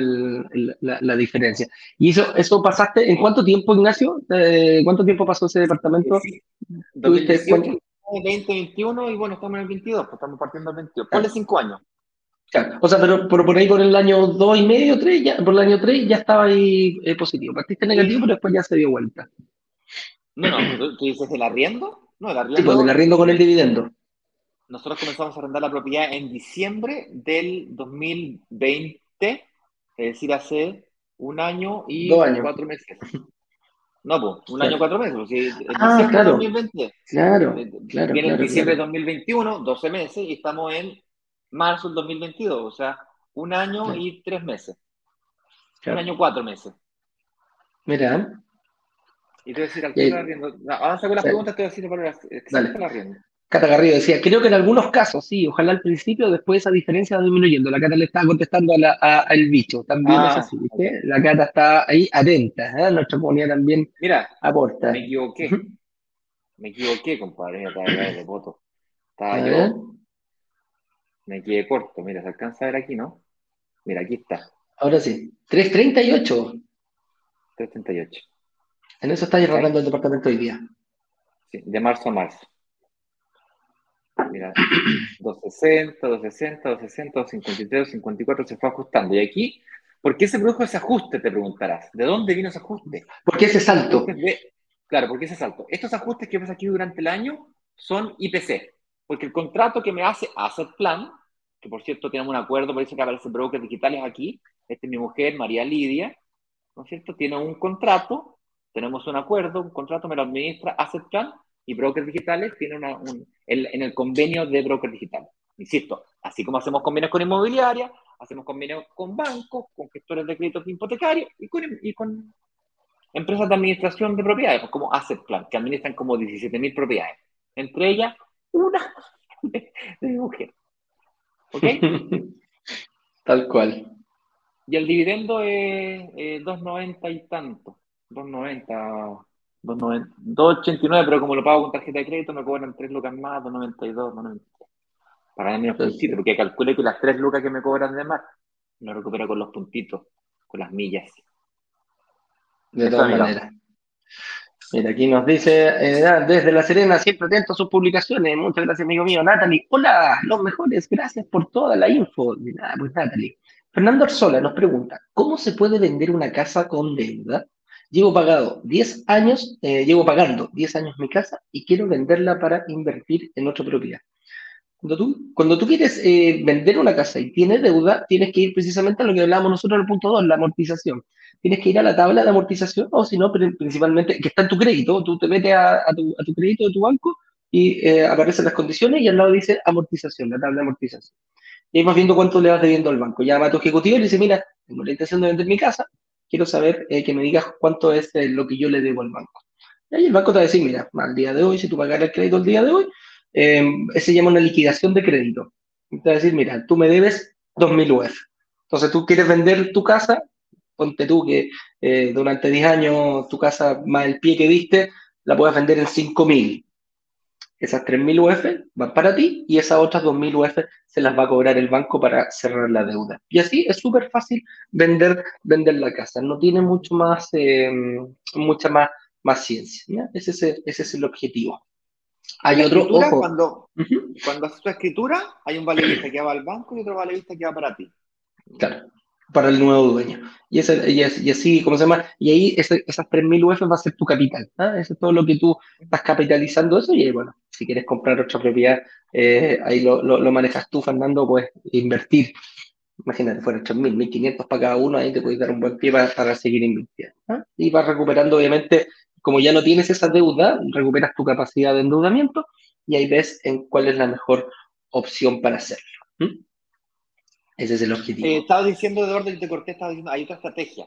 la, diferencia. ¿Y eso, eso pasaste en cuánto tiempo, Ignacio? Eh, ¿Cuánto tiempo pasó ese departamento? Sí, 2018, 2021 y bueno, estamos en el 22, pues estamos partiendo del 22. Ponle 5 años. O sea, pero por, ahí por el año 2 y medio, 3, ya, por el año 3 ya estaba ahí eh, positivo. Partiste negativo, pero después ya se dio vuelta. No, no, ¿tú dices el arriendo? No, el arriendo. Sí, pues el arriendo con el dividendo. Nosotros comenzamos a arrendar la propiedad en diciembre del 2020, es decir, hace un año y cuatro meses. No, pues, un año y cuatro meses. Pues, ah, claro. 2020. Claro, eh, claro. Viene en diciembre de 2021, 12 meses, y estamos en marzo del 2022, o sea, un año y tres meses. Un año y cuatro meses. Mira. Y te voy a decir, al la arriendo. Avanza con las preguntas, te voy a decir para la arriendo. Cata Garrido decía, creo que en algunos casos, sí, ojalá al principio, después esa diferencia va disminuyendo. La Cata le estaba contestando al bicho, también es ah, así, ¿viste? La Cata está ahí atenta, ¿eh? nuestra comunidad también Mira, aporta. Me equivoqué, me equivoqué, compadre, estaba de voto. Estaba yo, me quedé corto, mira, se alcanza a ver aquí, ¿no? Mira, aquí está. Ahora sí, 338. 338. En eso está arreglando el departamento hoy día. Sí, de marzo a marzo. Mira, 260, 260, 260, 253, 254 se fue ajustando. Y aquí, ¿por qué se produjo ese ajuste? Te preguntarás. ¿De dónde vino ese ajuste? ¿Por qué ese salto? claro, ¿por qué ese salto? Estos ajustes que ves aquí durante el año son IPC, porque el contrato que me hace Asset Plan, que por cierto tenemos un acuerdo, por eso que aparecen brokers digitales aquí, esta es mi mujer, María Lidia, ¿no es cierto? Tiene un contrato, tenemos un acuerdo, un contrato me lo administra Asset Plan, y brokers digitales tienen un, en el convenio de brokers digitales. Insisto, así como hacemos convenios con inmobiliaria, hacemos convenios con bancos, con gestores de créditos hipotecarios y con, y con empresas de administración de propiedades, pues como Asset Plan, que administran como 17.000 propiedades. Entre ellas, una de, mujer. ¿Ok? Tal cual. Y el dividendo es 2.90 y tanto. 2.90 2.89, pero como lo pago con tarjeta de crédito, me cobran 3 lucas más, 2.92, 2.93. Para mí menos puntitos, porque calculé que las 3 lucas que me cobran de más, me recupero con los puntitos, con las millas. De todas maneras. Mira, aquí nos dice, eh, desde La Serena, siempre atento a sus publicaciones. Muchas gracias, amigo mío. Natalie, hola, los mejores, gracias por toda la info. Nada, pues Natalie. Fernando Arzola nos pregunta, ¿cómo se puede vender una casa con deuda? Llevo pagado 10 años, eh, llevo pagando 10 años mi casa y quiero venderla para invertir en otra propiedad. Cuando tú, quieres eh, vender una casa y tienes deuda, tienes que ir precisamente a lo que hablábamos nosotros en el punto 2, la amortización. Tienes que ir a la tabla de amortización, o si no, principalmente, que está en tu crédito, tú te metes a, tu, crédito de tu banco y eh, aparecen las condiciones y al lado dice amortización, la tabla de amortización. Y ahí vas viendo cuánto le vas debiendo al banco. Llama a tu ejecutivo y le dice, mira, tengo la intención de vender mi casa, quiero saber eh, que me digas cuánto es eh, lo que yo le debo al banco. Y ahí el banco te va a decir, mira, al día de hoy, si tú pagas el crédito el día de hoy, eh, se llama una liquidación de crédito. te va a decir, mira, tú me debes 2.000 UF. Entonces tú quieres vender tu casa, ponte tú que eh, durante 10 años tu casa más el pie que diste, la puedes vender en 5.000. Esas 3.000 UF van para ti y esas otras 2.000 UF se las va a cobrar el banco para cerrar la deuda. Y así es súper fácil vender, vender la casa. No tiene mucho más, eh, mucha más, más ciencia. Ese, es el, ese es el objetivo. Hay otro, ojo. Cuando, cuando haces tu escritura, hay un vista que va al banco y otro vista que va para ti. Claro para el nuevo dueño. Y, ese, y, así, ¿cómo se llama? Y ahí esas 3.000 UF va a ser tu capital. ¿ah? Eso es todo lo que tú estás capitalizando eso. Y bueno, si quieres comprar otra propiedad, eh, ahí lo, lo, manejas tú, Fernando, pues invertir. Imagínate, fueron 3.000, 1.500 para cada uno, ahí te puedes dar un buen pie para, seguir invirtiendo. ¿ah? Y vas recuperando, obviamente, como ya no tienes esa deuda, recuperas tu capacidad de endeudamiento y ahí ves en cuál es la mejor opción para hacerlo. Ese es el objetivo. Eh, estaba diciendo, Eduardo, y te corté, estaba diciendo, hay otra estrategia.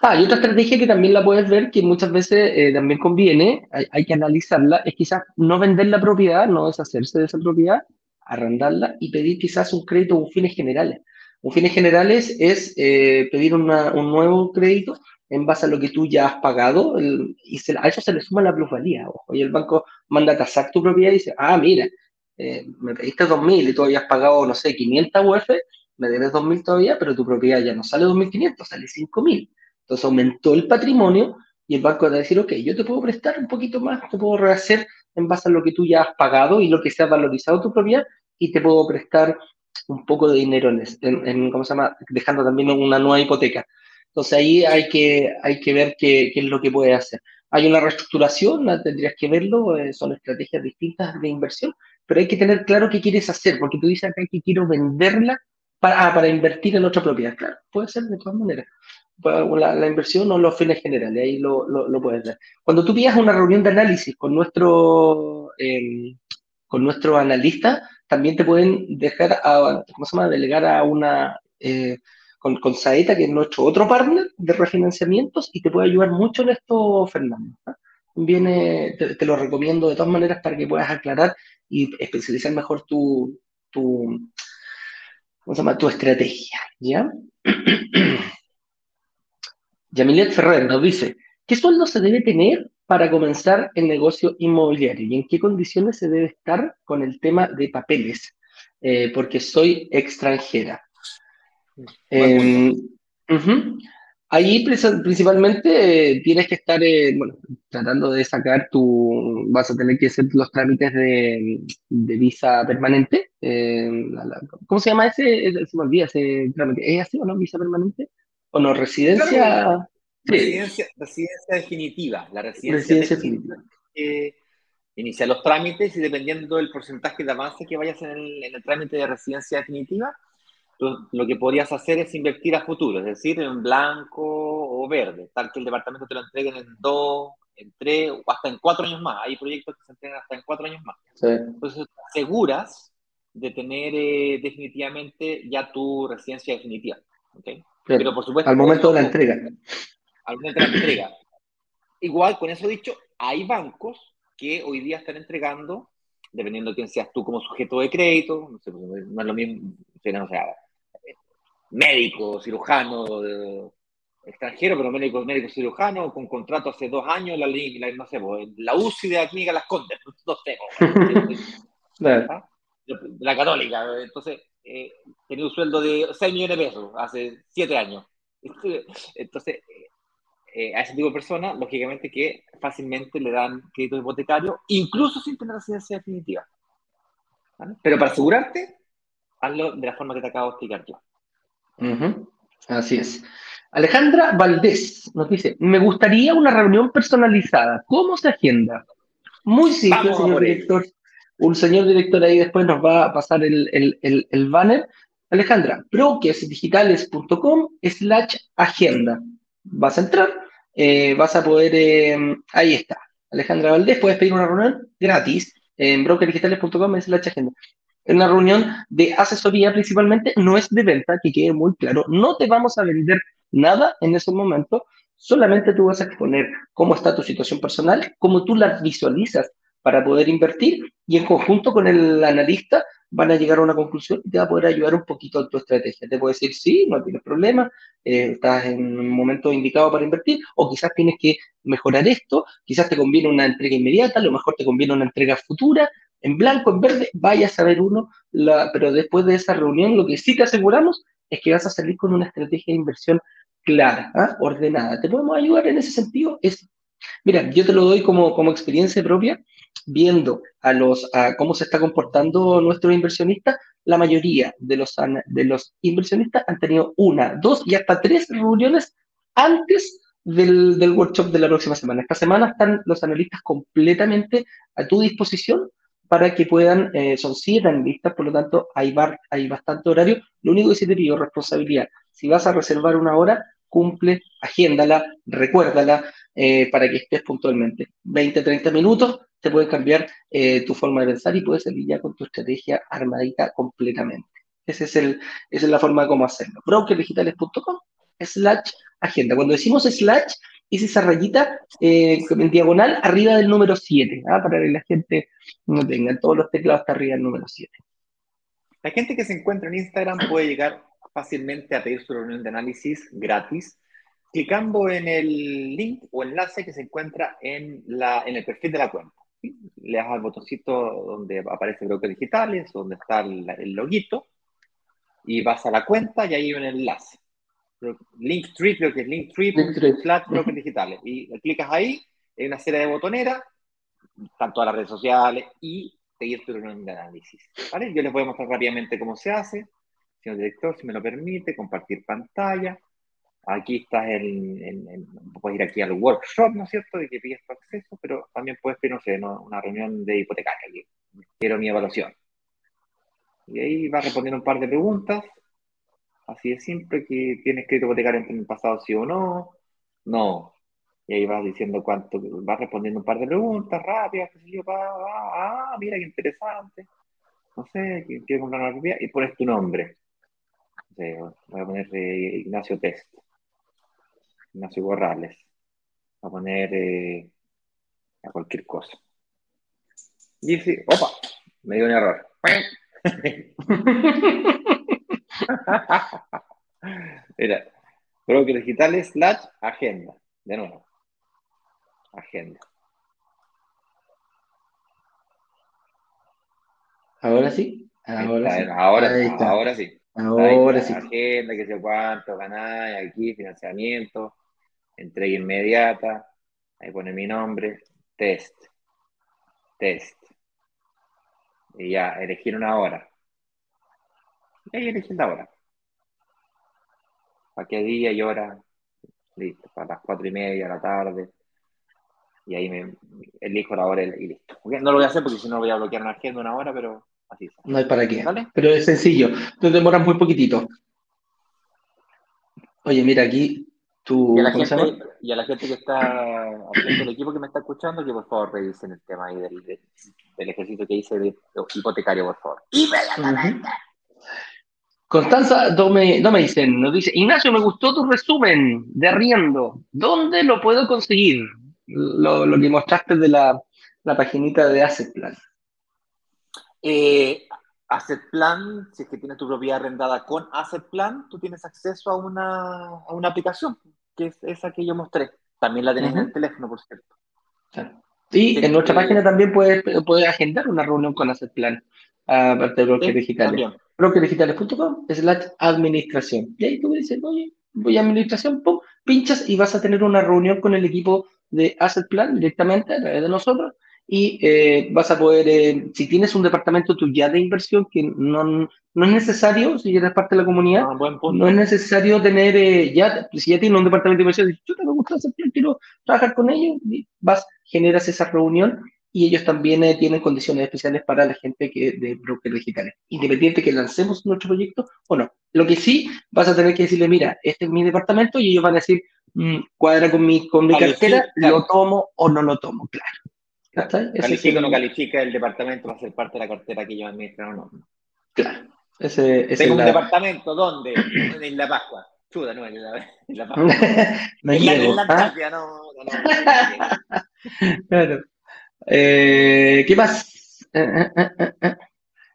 Ah, hay otra estrategia que también la puedes ver, que muchas veces eh, también conviene, hay, que analizarla, es quizás no vender la propiedad, no deshacerse de esa propiedad, arrendarla y pedir quizás un crédito con fines generales. Un fines generales es eh, pedir un nuevo crédito en base a lo que tú ya has pagado y a eso se le suma la plusvalía. Ojo, y el banco manda a tasar tu propiedad y dice, ah, mira, eh, me pediste 2.000 y tú habías pagado, no sé, 500 UF, me debes 2.000 todavía, pero tu propiedad ya no sale 2.500, sale 5.000. Entonces aumentó el patrimonio y el banco va a decir, ok, yo te puedo prestar un poquito más, te puedo rehacer en base a lo que tú ya has pagado y lo que se ha valorizado tu propiedad y te puedo prestar un poco de dinero en, ¿cómo se llama? Dejando también una nueva hipoteca. Entonces ahí hay que, hay que ver qué, qué es lo que puede hacer. Hay una reestructuración, tendrías que verlo, eh, son estrategias distintas de inversión, pero hay que tener claro qué quieres hacer, porque tú dices acá que quiero venderla para, ah, para invertir en otra propiedad. Claro, puede ser de todas maneras. La, inversión o los fines generales, ahí lo, lo, puedes hacer. Cuando tú pidas una reunión de análisis con nuestro, eh, con nuestro analista, también te pueden dejar, a, ¿cómo se llama?, delegar a una, eh, con, con, Saeta, que es nuestro otro partner de refinanciamientos, y te puede ayudar mucho en esto, Fernando. ¿ah? Viene, te, lo recomiendo de todas maneras para que puedas aclarar y especializar mejor tu, tu, ¿cómo se llama? tu estrategia. ¿ya? Yamilet Ferrer nos dice, ¿qué sueldo se debe tener para comenzar el negocio inmobiliario y en qué condiciones se debe estar con el tema de papeles, eh, porque soy extranjera. Eh, Ahí principalmente eh, tienes que estar bueno, tratando de sacar tu, vas a tener que hacer los trámites de, de visa permanente. ¿Cómo se llama ese? Se me olvida ese trámite. ¿Es así o no? ¿Visa permanente? ¿O no? ¿Residencia? Residencia, definitiva. La residencia, definitiva. inicia los trámites y dependiendo del porcentaje de avance que vayas en el, en el trámite de residencia definitiva, lo, que podrías hacer es invertir a futuro, es decir, en blanco o verde, tal que el departamento te lo entreguen en dos, en tres o hasta en cuatro años más. Hay proyectos que se entregan hasta en cuatro años más. Entonces, te aseguras de tener eh, definitivamente ya tu residencia definitiva. Pero por supuesto... Al momento de la entrega al de la entrega. Igual, con eso dicho, hay bancos que hoy día están entregando, dependiendo de quién seas tú como sujeto de crédito, no, sé, no es lo mismo, o sea, médico, cirujano, extranjero, pero médico, médico cirujano, con contrato hace dos años, la, la no sé, la UCI de la clínica Las Condes, no sé, ¿Ah? la católica, entonces, eh, tenía un sueldo de 6 millones de pesos hace 7 años. Entonces, eh, a ese tipo de personas, lógicamente que fácilmente le dan crédito hipotecario, incluso sin tener residencia definitiva. Pero para asegurarte, hazlo de la forma que te acabo de explicar yo. Así es. Alejandra Valdés nos dice, me gustaría una reunión personalizada. ¿Cómo se agenda? Muy simple, señor director. Un señor director ahí después nos va a pasar el, banner. Alejandra, proquesdigitales.com slash agenda. Vas a entrar, eh, vas a poder, eh, ahí está, Alejandra Valdés, puedes pedir una reunión gratis en brokerdigitales.com es la agenda. En una reunión de asesoría principalmente, no es de venta, que quede muy claro, no te vamos a vender nada en ese momento, solamente tú vas a exponer cómo está tu situación personal, cómo tú la visualizas para poder invertir y en conjunto con el analista van a llegar a una conclusión y te va a poder ayudar un poquito en tu estrategia. Te puede decir, sí, no tienes problema, eh, estás en un momento indicado para invertir, o quizás tienes que mejorar esto, quizás te conviene una entrega inmediata, a lo mejor te conviene una entrega futura, en blanco, en verde, vaya a saber uno, pero después de esa reunión lo que sí te aseguramos es que vas a salir con una estrategia de inversión clara, ¿ah? ordenada. ¿Te podemos ayudar en ese sentido? Mira, yo te lo doy como, como experiencia propia viendo a los, cómo se está comportando nuestro inversionista, la mayoría de los, de los inversionistas han tenido una, dos y hasta tres reuniones antes del, workshop de la próxima semana. Esta semana están los analistas completamente a tu disposición para que puedan, eh, son siete analistas, por lo tanto hay, hay bastante horario. Lo único que sí te pido responsabilidad, si vas a reservar una hora, cumple, agéndala, recuérdala eh, para que estés puntualmente. 20, 30 minutos, te puede cambiar eh, tu forma de pensar y puedes salir ya con tu estrategia armadita completamente. Esa es la forma de cómo hacerlo. Brokerdigitales.com slash agenda. Cuando decimos slash, es esa rayita eh, en diagonal arriba del número 7, ¿ah? para que la gente no tenga todos los teclados hasta arriba del número 7. La gente que se encuentra en Instagram puede llegar fácilmente a pedir su reunión de análisis gratis clicando en el link o enlace que se encuentra en el perfil de la cuenta le das al botoncito donde aparece Broker Digitales, donde está el, el, loguito, y vas a la cuenta y ahí hay un enlace. Linktree, creo que es Linktree, flat Broker Digitales. Y clicas ahí, hay una serie de botoneras, están todas las redes sociales y seguir tu reunión de análisis. ¿vale? Yo les voy a mostrar rápidamente cómo se hace, señor director, si me lo permite, compartir pantalla. Aquí estás en, puedes ir aquí al workshop, ¿no es cierto? Y que pides tu acceso, pero también puedes pedir, no sé, una reunión de hipotecaria, que, quiero mi evaluación. Y ahí vas respondiendo un par de preguntas, así de simple, que tienes crédito hipotecario en el pasado, sí o no, no. Y ahí vas diciendo cuánto, vas respondiendo un par de preguntas rápidas, qué sé yo, ah, mira qué interesante. No sé, quiero comprar una propiedad y pones tu nombre. voy a poner eh, Ignacio Test, Borrales. Voy a poner eh, a cualquier cosa. Y dice, opa, me dio un error. Mira, broker digital slash agenda. De nuevo. Agenda. Ahora sí. Ahora sí. Ahora, sí. ahora sí. Ahora sí. Agenda, que sé cuánto, ganáis, aquí, financiamiento, entrega inmediata. Ahí pone mi nombre. Test. Test. Y ya, elegir una hora. Y ahí elegí la hora. ¿Para qué día y hora? Listo, para las cuatro y media de la tarde. Y ahí me elijo la hora y listo. No lo voy a hacer porque si no voy a bloquear una agenda una hora, pero así es. No hay para qué. Pero es sencillo. Te demoras muy poquitito. Oye, mira, aquí y, a la gente, y a la gente que está el equipo que me está escuchando, que por favor revisen el tema ahí del, del ejercicio que hice de, hipotecario, por favor. Inmediatamente. Constanza no me, no me dicen, nos dice, Ignacio, me gustó tu resumen de arriendo. ¿Dónde lo puedo conseguir? Lo, lo que mostraste de la, la paginita de Asset Plan. Eh, Asset Plan, si es que tienes tu propiedad arrendada con Asset Plan, tú tienes acceso a una, a una aplicación, que es esa que yo mostré. También la tenés en el teléfono, por cierto. Y en nuestra página también puedes, puedes agendar una reunión con Asset Plan, aparte de Broker Digitales. Brokerdigitales.com slash administración. Y ahí tú dices, oye, voy a administración, pum, pinchas y vas a tener una reunión con el equipo de Asset Plan directamente a través de nosotros y eh, vas a poder, eh, si tienes un departamento tú ya de inversión, que no, no es necesario, si eres parte de la comunidad, ah, no es necesario tener, eh, ya, si ya tienes un departamento de inversión, yo te me gusta hacer, quiero trabajar con ellos, vas, generas esa reunión y ellos también tienen condiciones especiales para la gente que de brokers digitales, independiente que lancemos nuestro proyecto o no. Lo que sí, vas a tener que decirle, mira, este es mi departamento y ellos van a decir, mm, cuadra con mi, con mi cartera, lo tomo o no lo tomo, claro. Califica o no califica, el departamento va a ser parte de la cartera que yo administro o no. Claro. Ese, Tengo un departamento donde en la Pascua. Chuda, no, en la, en la Pascua. Me en, la, en la Tapia, no, no, no, Claro. Eh, ¿Qué más? Eh, eh,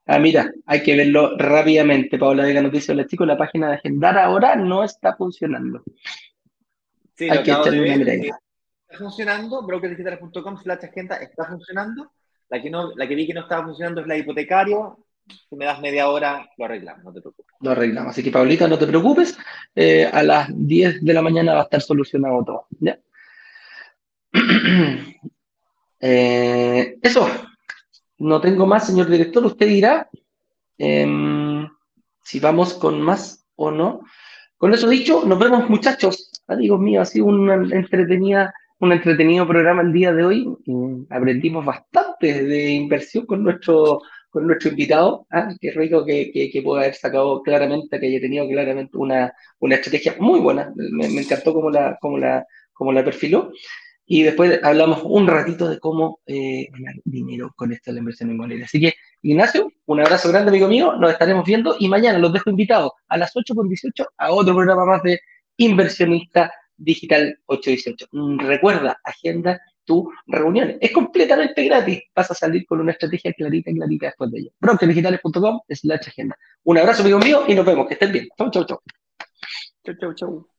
ah, mira, hay que verlo rápidamente. Paola Vega nos dice, hola chicos, la página de agendar ahora no está funcionando. Sí, hay que echarle una mirada está funcionando, brokerdigitales.com slash agenda está funcionando. La que, no, la que vi que no estaba funcionando es la hipotecario. Si me das media hora, lo arreglamos, no te preocupes. Lo arreglamos. Así que, Paulita, no te preocupes. Eh, a las 10 de la mañana va a estar solucionado todo. ¿ya? Eh, eso. No tengo más, señor director. Usted dirá em, si vamos con más o no. Con eso dicho, nos vemos, muchachos. Amigos míos, ha sido una entretenida un entretenido programa el día de hoy. Aprendimos bastante de inversión con nuestro, con nuestro invitado. ¿ah? Qué rico que, que, pueda haber sacado claramente, que haya tenido claramente una, una estrategia muy buena. Me, encantó cómo la, cómo, la, cómo la perfiló. Y después hablamos un ratito de cómo eh, ganar dinero con esta la inversión inmobiliaria. Así que, Ignacio, un abrazo grande, amigo mío. Nos estaremos viendo y mañana los dejo invitados a las 8.18 a otro programa más de Inversionista Digital 818. Mm, recuerda, agenda tu reunión. Es completamente gratis. Vas a salir con una estrategia clarita, clarita después de ello. Brokerdigitales.com slash agenda. Un abrazo, amigo mío, y nos vemos. Que estén bien. Chau, chau, chau. Chau, chau, chau.